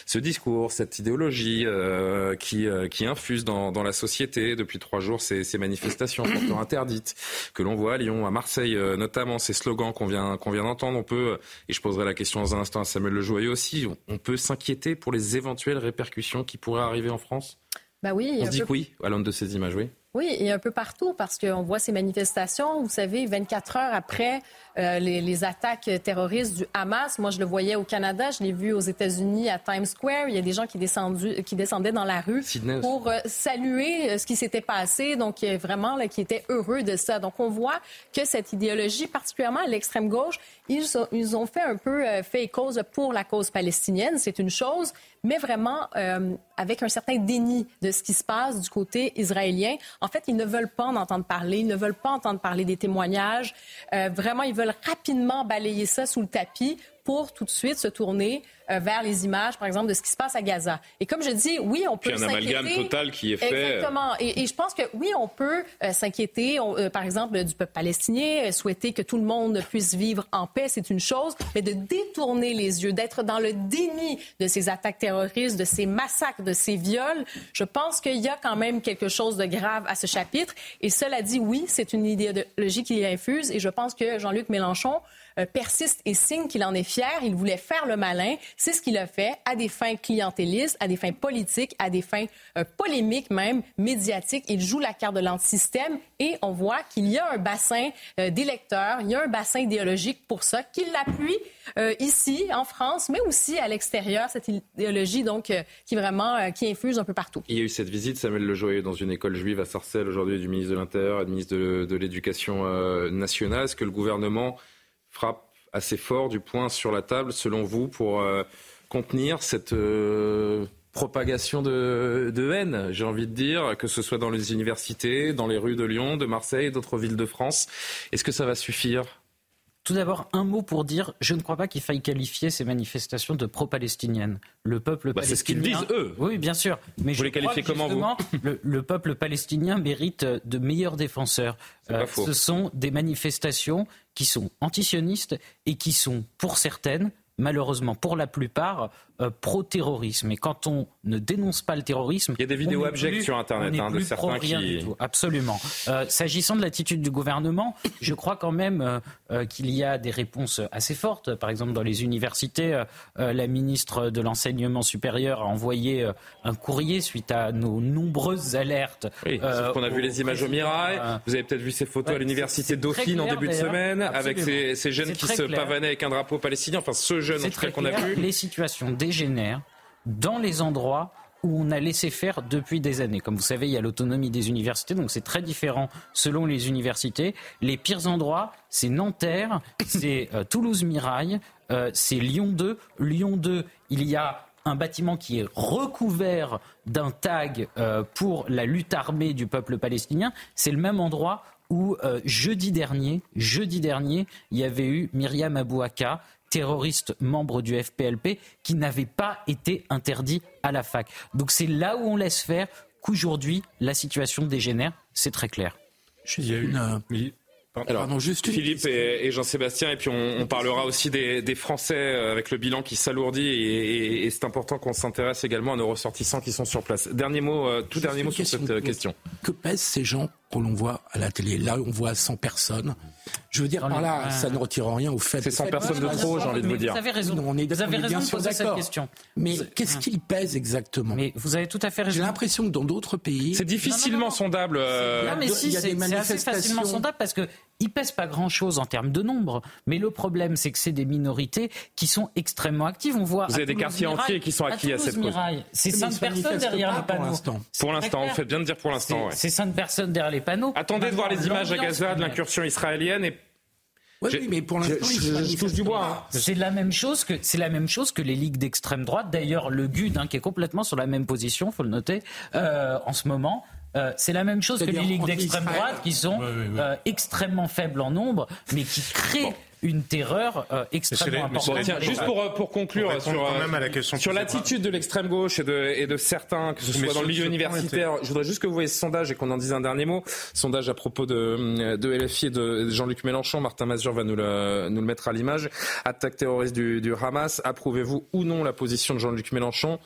A: ce discours, cette idéologie euh, qui, euh, qui infuse dans, dans, la société depuis trois jours, ces, ces manifestations pourtant interdites que l'on voit à Lyon, à Marseille euh, notamment, ces slogans qu'on vient, qu'on vient d'entendre, on peut, et je poserai la question dans un instant à Samuel Lejoyeux aussi, on, peut s'inquiéter pour les éventuelles répercussions qui pourraient arriver en France?
P: Bah oui,
A: On se dit que oui, à l'aune de ces images, oui.
P: Oui, et un peu partout, parce qu'on voit ces manifestations, vous savez, 24 heures après euh, les, les, attaques terroristes du Hamas. Moi, je le voyais au Canada, je l'ai vu aux États-Unis à Times Square. Il y a des gens qui descendaient dans la rue pour euh, saluer euh, ce qui s'était passé, donc vraiment là, qui étaient heureux de ça. Donc, on voit que cette idéologie, particulièrement à l'extrême gauche, ils, ont, fait un peu fait cause pour la cause palestinienne, c'est une chose, mais vraiment euh, avec un certain déni de ce qui se passe du côté israélien. En fait, ils ne veulent pas en entendre parler, ils ne veulent pas entendre parler des témoignages. Euh, vraiment, ils veulent rapidement balayer ça sous le tapis pour tout de suite se tourner euh, vers les images, par exemple, de ce qui se passe à Gaza. Et comme je dis, oui, on peut s'inquiéter.
A: un amalgame total qui est fait.
P: Exactement. Et, et je pense que oui, on peut euh, s'inquiéter, euh, par exemple, du peuple palestinien, souhaiter que tout le monde puisse vivre en paix, c'est une chose, mais de détourner les yeux, d'être dans le déni de ces attaques terroristes, de ces massacres, de ces viols, je pense qu'il y a quand même quelque chose de grave à ce chapitre. Et cela dit, oui, c'est une idéologie qui infuse, et je pense que Jean-Luc Mélenchon persiste et signe qu'il en est fier. Il voulait faire le malin. C'est ce qu'il a fait à des fins clientélistes, à des fins politiques, à des fins euh, polémiques même, médiatiques. Il joue la carte de l'antisystème et on voit qu'il y a un bassin euh, d'électeurs, il y a un bassin idéologique pour ça, qu'il l'appuie ici, en France, mais aussi à l'extérieur, cette idéologie donc qui vraiment qui infuse un peu partout.
A: Il y a eu cette visite, Samuel Lejoyeux, dans une école juive à Sarcelles aujourd'hui du ministre de l'Intérieur et du ministre de, de l'Éducation nationale. Est-ce que le gouvernement frappe assez fort du point sur la table, selon vous, pour euh, contenir cette euh, propagation de, de haine, j'ai envie de dire, que ce soit dans les universités, dans les rues de Lyon, de Marseille, d'autres villes de France? Est-ce que ça va suffire?
J: Tout d'abord, un mot pour dire, je ne crois pas qu'il faille qualifier ces manifestations de pro-palestiniennes. Le peuple
A: bah, C'est ce qu'ils disent, eux.
J: Oui, bien sûr.
A: Mais vous je les qualifiez comment, vous
J: le, le, peuple palestinien mérite de meilleurs défenseurs.
A: Euh,
J: ce sont des manifestations qui sont antisionistes et qui sont, pour certaines, malheureusement pour la plupart, euh, pro-terrorisme. Et quand on ne dénonce pas le terrorisme...
A: Il y a des vidéos abjectes sur Internet hein, de certains qui...
J: Absolument. Euh, s'agissant de l'attitude du gouvernement, je crois quand même euh, qu'il y a des réponses assez fortes. Par exemple, dans les universités, la ministre de l'Enseignement supérieur a envoyé un courrier suite à nos nombreuses alertes.
A: Oui, qu'on a vu les images au Mirail. Vous avez peut-être vu ces photos à l'université Dauphine en début de semaine, avec ces, jeunes qui se pavanaient avec un drapeau palestinien. Enfin, ce jeune, en tout cas, qu'on a vu.
J: Les situations dégénère dans les endroits où on a laissé faire depuis des années. Comme vous savez, il y a l'autonomie des universités, donc c'est très différent selon les universités. Les pires endroits, c'est Nanterre, c'est euh, Toulouse-Mirail, euh, c'est Lyon 2. Lyon 2, il y a un bâtiment qui est recouvert d'un tag euh, pour la lutte armée du peuple palestinien. C'est le même endroit où jeudi dernier, jeudi dernier, il y avait eu Myriam Abouaka, terroriste membre du FPLP qui n'avait pas été interdit à la fac. Donc c'est là où on laisse faire qu'aujourd'hui la situation dégénère, c'est très clair.
A: Il y a une, euh, alors, juste Philippe et, Jean-Sébastien, et puis on, parlera aussi des, Français euh, avec le bilan qui s'alourdit, et, c'est important qu'on s'intéresse également à nos ressortissants qui sont sur place. Dernier mot, euh, tout dernier mot sur cette question.
L: Que pèsent ces gens que l'on voit à la télé Là, on voit 100 personnes. Je veux dire, par là, ça ne retire rien au fait.
A: C'est 100 personnes de trop, j'ai envie de vous dire.
J: Vous avez raison. on est, vous avez raison de poser cette question.
L: Mais qu'est-ce qu'ils pèsent exactement
J: Mais vous avez tout à fait raison.
L: J'ai l'impression que dans d'autres pays,
A: c'est difficilement sondable.
J: Non, mais si, c'est assez facilement sondable parce que ils pèsent pas grand-chose en termes de nombre, mais le problème, c'est que c'est des minorités qui sont extrêmement actives. On voit.
A: Vous avez des quartiers entiers qui sont acquis à, cette cause.
J: C'est cinq personnes derrière les panneaux.
A: Pour l'instant, on fait bien de dire pour l'instant.
J: C'est cinq personnes derrière les panneaux.
A: Attendez de voir les images à Gaza de l'incursion israélienne et
L: oui, mais pour l'instant, je, touche du bois.
J: Hein. C'est la même chose que c'est la même chose que les ligues d'extrême droite. D'ailleurs, le GUD, hein, qui est complètement sur la même position, faut le noter, euh, en ce moment, euh, c'est la même chose que les ligues d'extrême droite qui sont euh, extrêmement faibles en nombre, mais qui créent une terreur extrêmement importante.
A: juste pour, pour conclure sur, sur l'attitude de l'extrême gauche et de, et de certains, que ce soit dans le milieu universitaire, je voudrais juste que vous voyez ce sondage et qu'on en dise un dernier mot. Sondage à propos de, de LFI et de Jean-Luc Mélenchon. Martin Mazur va nous le, nous le mettre à l'image. Attaque terroriste du, du Hamas. Approuvez-vous ou non la position de Jean-Luc Mélenchon?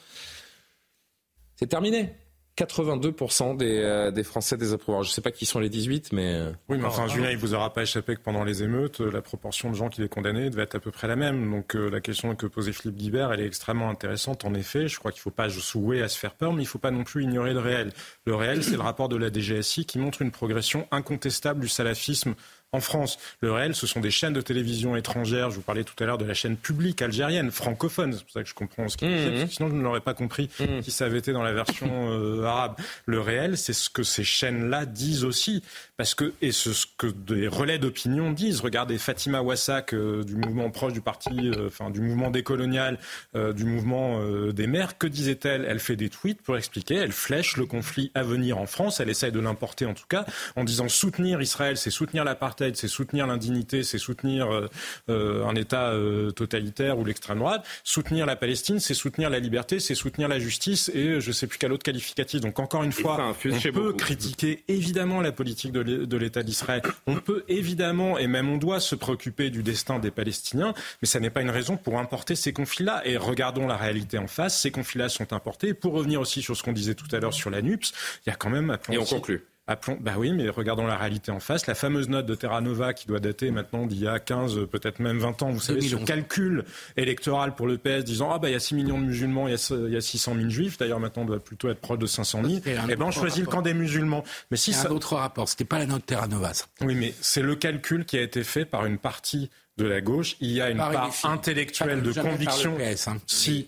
A: C'est terminé. 82% des, euh, des Français désapprouvent. Je ne sais pas qui sont les 18, mais... Euh,
I: oui, mais enfin, Julien, il vous aura pas échappé que pendant les émeutes, la proportion de gens qui les condamnaient devait être à peu près la même. Donc euh, la question que posait Philippe Guibert, elle est extrêmement intéressante. En effet, je crois qu'il ne faut pas souhaiter à se faire peur, mais il ne faut pas non plus ignorer le réel. Le réel, c'est le rapport de la DGSI qui montre une progression incontestable du salafisme en France. Le réel, ce sont des chaînes de télévision étrangères. Je vous parlais tout à l'heure de la chaîne publique algérienne, francophone. C'est pour ça que je comprends ce qu'il disait, mmh. sinon je ne l'aurais pas compris mmh. si ça avait été dans la version euh, arabe. Le réel, c'est ce que ces chaînes-là disent aussi. Parce que, et ce, que des relais d'opinion disent. Regardez Fatima Wassak euh, du mouvement proche du parti, euh, enfin du mouvement décolonial, du mouvement des mères. Que disait-elle? Elle fait des tweets pour expliquer. Elle flèche le conflit à venir en France. Elle essaye de l'importer en tout cas en disant soutenir Israël, c'est soutenir la partie c'est soutenir l'indignité, c'est soutenir euh, euh, un État euh, totalitaire ou l'extrême droite. Soutenir la Palestine, c'est soutenir la liberté, c'est soutenir la justice et je ne sais plus quel autre qualificatif. Donc encore une fois, on peut critiquer évidemment la politique de l'État d'Israël. On peut évidemment et même on doit se préoccuper du destin des Palestiniens, mais ça n'est pas une raison pour importer ces conflits-là. Et regardons la réalité en face. Ces conflits-là sont importés. Pour revenir aussi sur ce qu'on disait tout à l'heure sur la NUPS, il y a quand même.
A: Et on conclut.
I: Appelons, bah oui, mais regardons la réalité en face. La fameuse note de Terra Nova qui doit dater maintenant d'il y a 15, peut-être même 20 ans. Vous savez, ce calcul électoral pour le PS disant ah bah il y a 6 millions de musulmans, il y a, 600 000 juifs. D'ailleurs maintenant on doit plutôt être proche de 500 000. Et eh ben on choisit le camp des musulmans.
L: Mais si ça... un autre rapport. C'était pas la note Terra Nova. Ça.
I: Oui, mais c'est le calcul qui a été fait par une partie de la gauche, il y a une part intellectuelle de conviction.
L: Hein.
I: Si,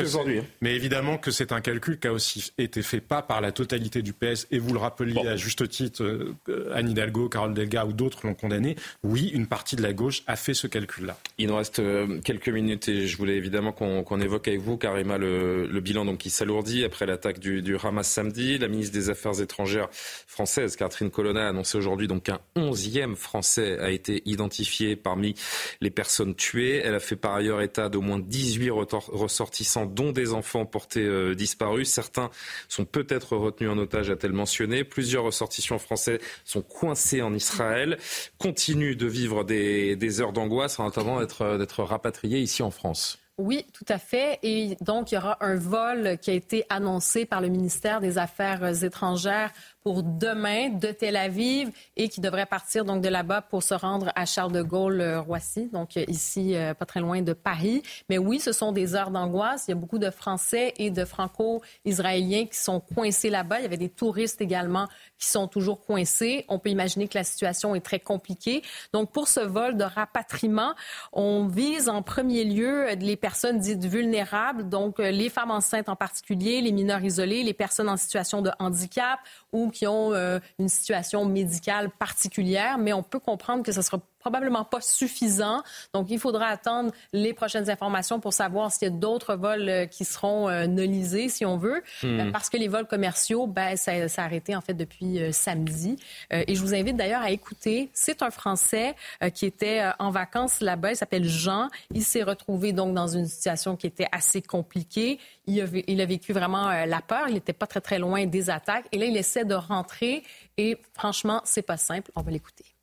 A: aujourd'hui. Hein.
I: Mais évidemment que c'est un calcul qui a aussi été fait pas par la totalité du PS, et vous le rappeliez à juste titre, euh, Anne Hidalgo, Carole Delga ou d'autres l'ont condamné. Oui, une partie de la gauche a fait ce calcul-là.
A: Il nous reste euh, quelques minutes et je voulais évidemment qu'on évoque avec vous, Karima, le, le, bilan donc, qui s'alourdit après l'attaque du, du Hamas samedi. La ministre des Affaires étrangères française, Catherine Colonna, a annoncé aujourd'hui donc qu'un onzième Français a été identifié parmi les personnes tuées. Elle a fait par ailleurs état d'au moins 18 ressortissants, dont des enfants portés euh, disparus. Certains sont peut-être retenus en otage, a-t-elle mentionné. Plusieurs ressortissants français sont coincés en Israël, continuent de vivre des, des heures d'angoisse en attendant d'être rapatriés ici en France.
P: Oui, tout à fait. Et donc, il y aura un vol qui a été annoncé par le ministère des Affaires étrangères pour demain de Tel Aviv et qui devrait partir donc de là-bas pour se rendre à Charles de Gaulle euh, donc euh, ici euh, pas très loin de Paris. Mais oui, ce sont des heures d'angoisse. Il y a beaucoup de Français et de Franco-Israéliens qui sont coincés là-bas. Il y avait des touristes également qui sont toujours coincés. On peut imaginer que la situation est très compliquée. Donc pour ce vol de rapatriement, on vise en premier lieu les personnes dites vulnérables, donc les femmes enceintes en particulier, les mineurs isolés, les personnes en situation de handicap ou qui ont euh, une situation médicale particulière, mais on peut comprendre que ce sera probablement pas suffisant. Donc, il faudra attendre les prochaines informations pour savoir s'il y a d'autres vols euh, qui seront euh, nolisés, si on veut, hmm. parce que les vols commerciaux, ben, ça, ça, a arrêté en fait depuis samedi. et je vous invite d'ailleurs à écouter. C'est un Français qui était en vacances là-bas. Il s'appelle Jean. Il s'est retrouvé donc dans une situation qui était assez compliquée. Il a, il a vécu vraiment la peur. Il n'était pas très très loin des attaques. Et là, il essaie de rentrer. Et franchement, c'est pas simple. On va l'écouter.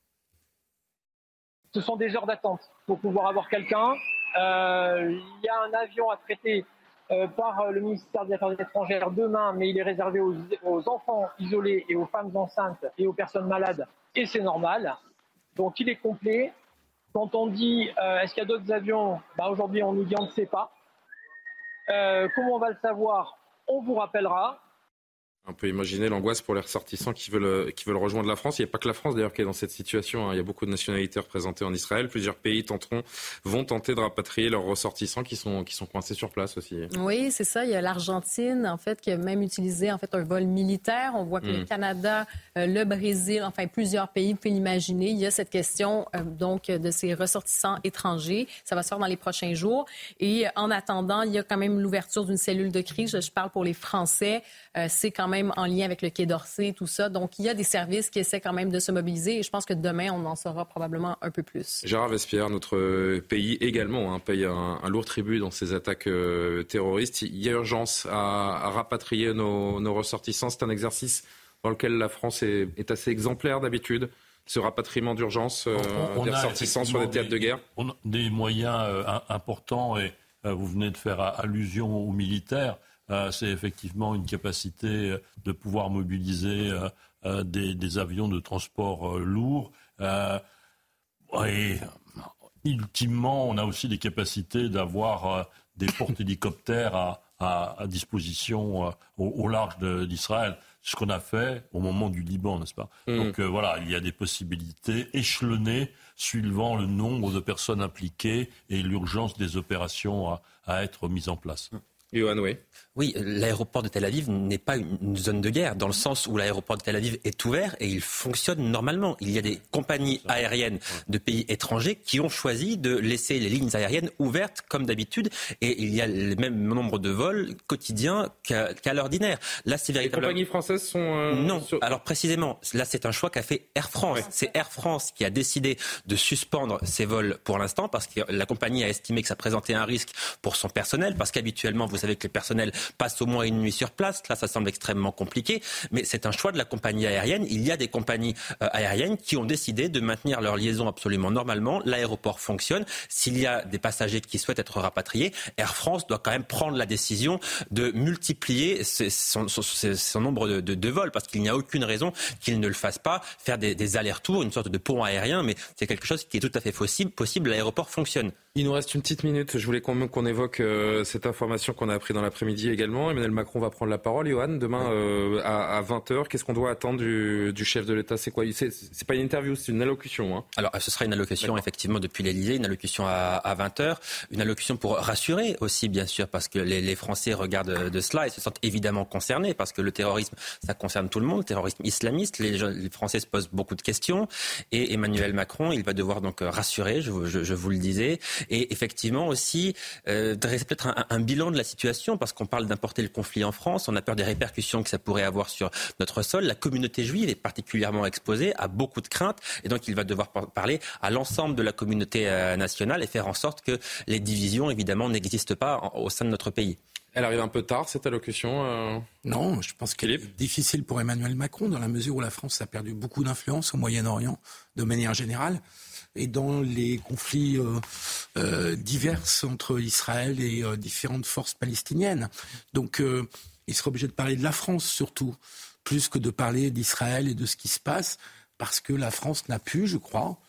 Z: Ce sont des heures d'attente pour pouvoir avoir quelqu'un. Euh, il y a un avion à traiter euh, par le ministère des Affaires étrangères demain, mais il est réservé aux, enfants isolés et aux femmes enceintes et aux personnes malades, et c'est normal. Donc il est complet. Quand on dit euh, est-ce qu'il y a d'autres avions, bah, aujourd'hui on nous dit on ne sait pas. comment on va le savoir? On vous rappellera.
A: On peut imaginer l'angoisse pour les ressortissants qui veulent, qui veulent rejoindre la France. Il n'y a pas que la France d'ailleurs qui est dans cette situation. Hein. Il y a beaucoup de nationalités représentées en Israël. Plusieurs pays tenteront, vont tenter de rapatrier leurs ressortissants qui sont, qui sont coincés sur place aussi.
P: Oui, c'est ça. Il y a l'Argentine, en fait, qui a même utilisé en fait, un vol militaire. On voit que le hmm. Canada, euh, le Brésil, enfin plusieurs pays, pouvez l'imaginer. Il y a cette question euh, donc de ces ressortissants étrangers. Ça va se faire dans les prochains jours. Et en attendant, il y a quand même l'ouverture d'une cellule de crise. Je parle pour les Français. Euh, c'est quand même même en lien avec le Quai d'Orsay, tout ça. Donc, il y a des services qui essaient quand même de se mobiliser et je pense que demain, on en saura probablement un peu plus.
A: Gérard Vespierre, notre pays également hein, paye un, lourd tribut dans ces attaques euh, terroristes. Il y a urgence à, rapatrier nos, ressortissants. C'est un exercice dans lequel la France est, assez exemplaire d'habitude ce rapatriement d'urgence euh, des ressortissants sur les théâtres de guerre
H: on a Des moyens euh, importants et vous venez de faire allusion aux militaires. C'est effectivement une capacité de pouvoir mobiliser des, avions de transport lourds. et ultimement, on a aussi des capacités d'avoir des porte-hélicoptères à, disposition euh, au, large large ce qu'on a fait au moment du Liban, n'est-ce pas? Mm. Donc euh, voilà, il y a des possibilités échelonnées suivant le nombre de personnes impliquées et l'urgence des opérations à, être mises en place.
A: Johan, oui.
K: Oui, l'aéroport de Tel Aviv n'est pas une zone de guerre, dans le sens où l'aéroport de Tel Aviv est ouvert et il fonctionne normalement. Il y a des compagnies aériennes de pays étrangers qui ont choisi de laisser les lignes aériennes ouvertes comme d'habitude et il y a le même nombre de vols quotidiens qu'à l'ordinaire.
A: Là, c'est véritablement... Les compagnies françaises sont... Euh,
K: non, alors précisément, là c'est un choix qu'a fait Air France. C'est Air France qui a décidé de suspendre ses vols pour l'instant parce que la compagnie a estimé que ça présentait un risque pour son personnel parce qu'habituellement, vous savez que les personnels passe au moins une nuit sur place. Là, ça semble extrêmement compliqué, mais c'est un choix de la compagnie aérienne. Il y a des compagnies euh, aériennes qui ont décidé de maintenir leur liaison absolument normalement. L'aéroport fonctionne. S'il y a des passagers qui souhaitent être rapatriés, Air France doit quand même prendre la décision de multiplier son, nombre de, vols parce qu'il n'y a aucune raison qu'il ne le fasse pas. Faire des, allers-retours, une sorte de pont aérien, mais c'est quelque chose qui est tout à fait possible. possible. L'aéroport fonctionne.
A: Il nous reste une petite minute. Je voulais qu'on évoque euh, cette information qu'on a appris dans l'après-midi également. Emmanuel Macron va prendre la parole. Johan, demain euh, à, 20h, qu'est-ce qu'on doit attendre du, chef de l'État? C'est quoi? C'est pas une interview, c'est une allocution. Hein.
K: Alors, ce sera une allocution effectivement depuis l'Élysée, une allocution à, 20h, une allocution pour rassurer aussi, bien sûr, parce que les, Français regardent de cela et se sentent évidemment concernés, parce que le terrorisme, ça concerne tout le monde, le terrorisme islamiste. Les, les Français se posent beaucoup de questions et Emmanuel Macron, il va devoir donc rassurer, je, je vous le disais et effectivement aussi euh, dresser peut-être un, bilan de la situation, parce qu'on parle d'importer le conflit en France, on a peur des répercussions que ça pourrait avoir sur notre sol. La communauté juive est particulièrement exposée à beaucoup de craintes, et donc il va devoir parler à l'ensemble de la communauté euh, nationale et faire en sorte que les divisions, évidemment, n'existent pas au sein de notre pays.
A: Elle arrive un peu tard, cette allocution euh...
L: Non, je pense qu'elle est difficile pour Emmanuel Macron, dans la mesure où la France a perdu beaucoup d'influence au Moyen-Orient, de manière générale et dans les conflits euh, euh, divers entre Israël et euh, différentes forces palestiniennes. Donc il sera obligé de parler de la France surtout, plus que de parler d'Israël et de ce qui se passe, parce que la France n'a plus, je crois,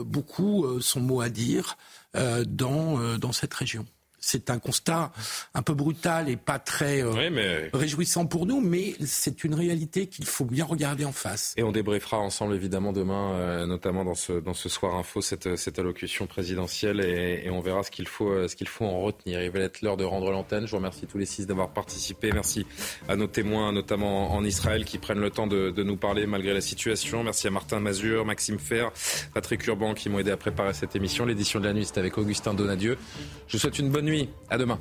L: beaucoup son mot à dire dans, dans cette région c'est un constat un peu brutal et pas très euh, réjouissant pour nous, mais c'est une réalité qu'il faut bien regarder en face.
A: Et on débriefera ensemble évidemment demain, euh, notamment dans ce, dans ce soir info, cette, cette allocution présidentielle et, on verra ce qu'il faut, euh, ce qu'il faut en retenir. Il va être l'heure de rendre l'antenne. Je vous remercie tous les six d'avoir participé. Merci à nos témoins, notamment en Israël, qui prennent le temps de, de nous parler malgré la situation. Merci à Martin Mazur, Maxime Fer, Patrick Urban qui m'ont aidé à préparer cette émission. L'édition de la nuit, c'était avec Augustin Donadieu. Je vous souhaite une bonne À demain.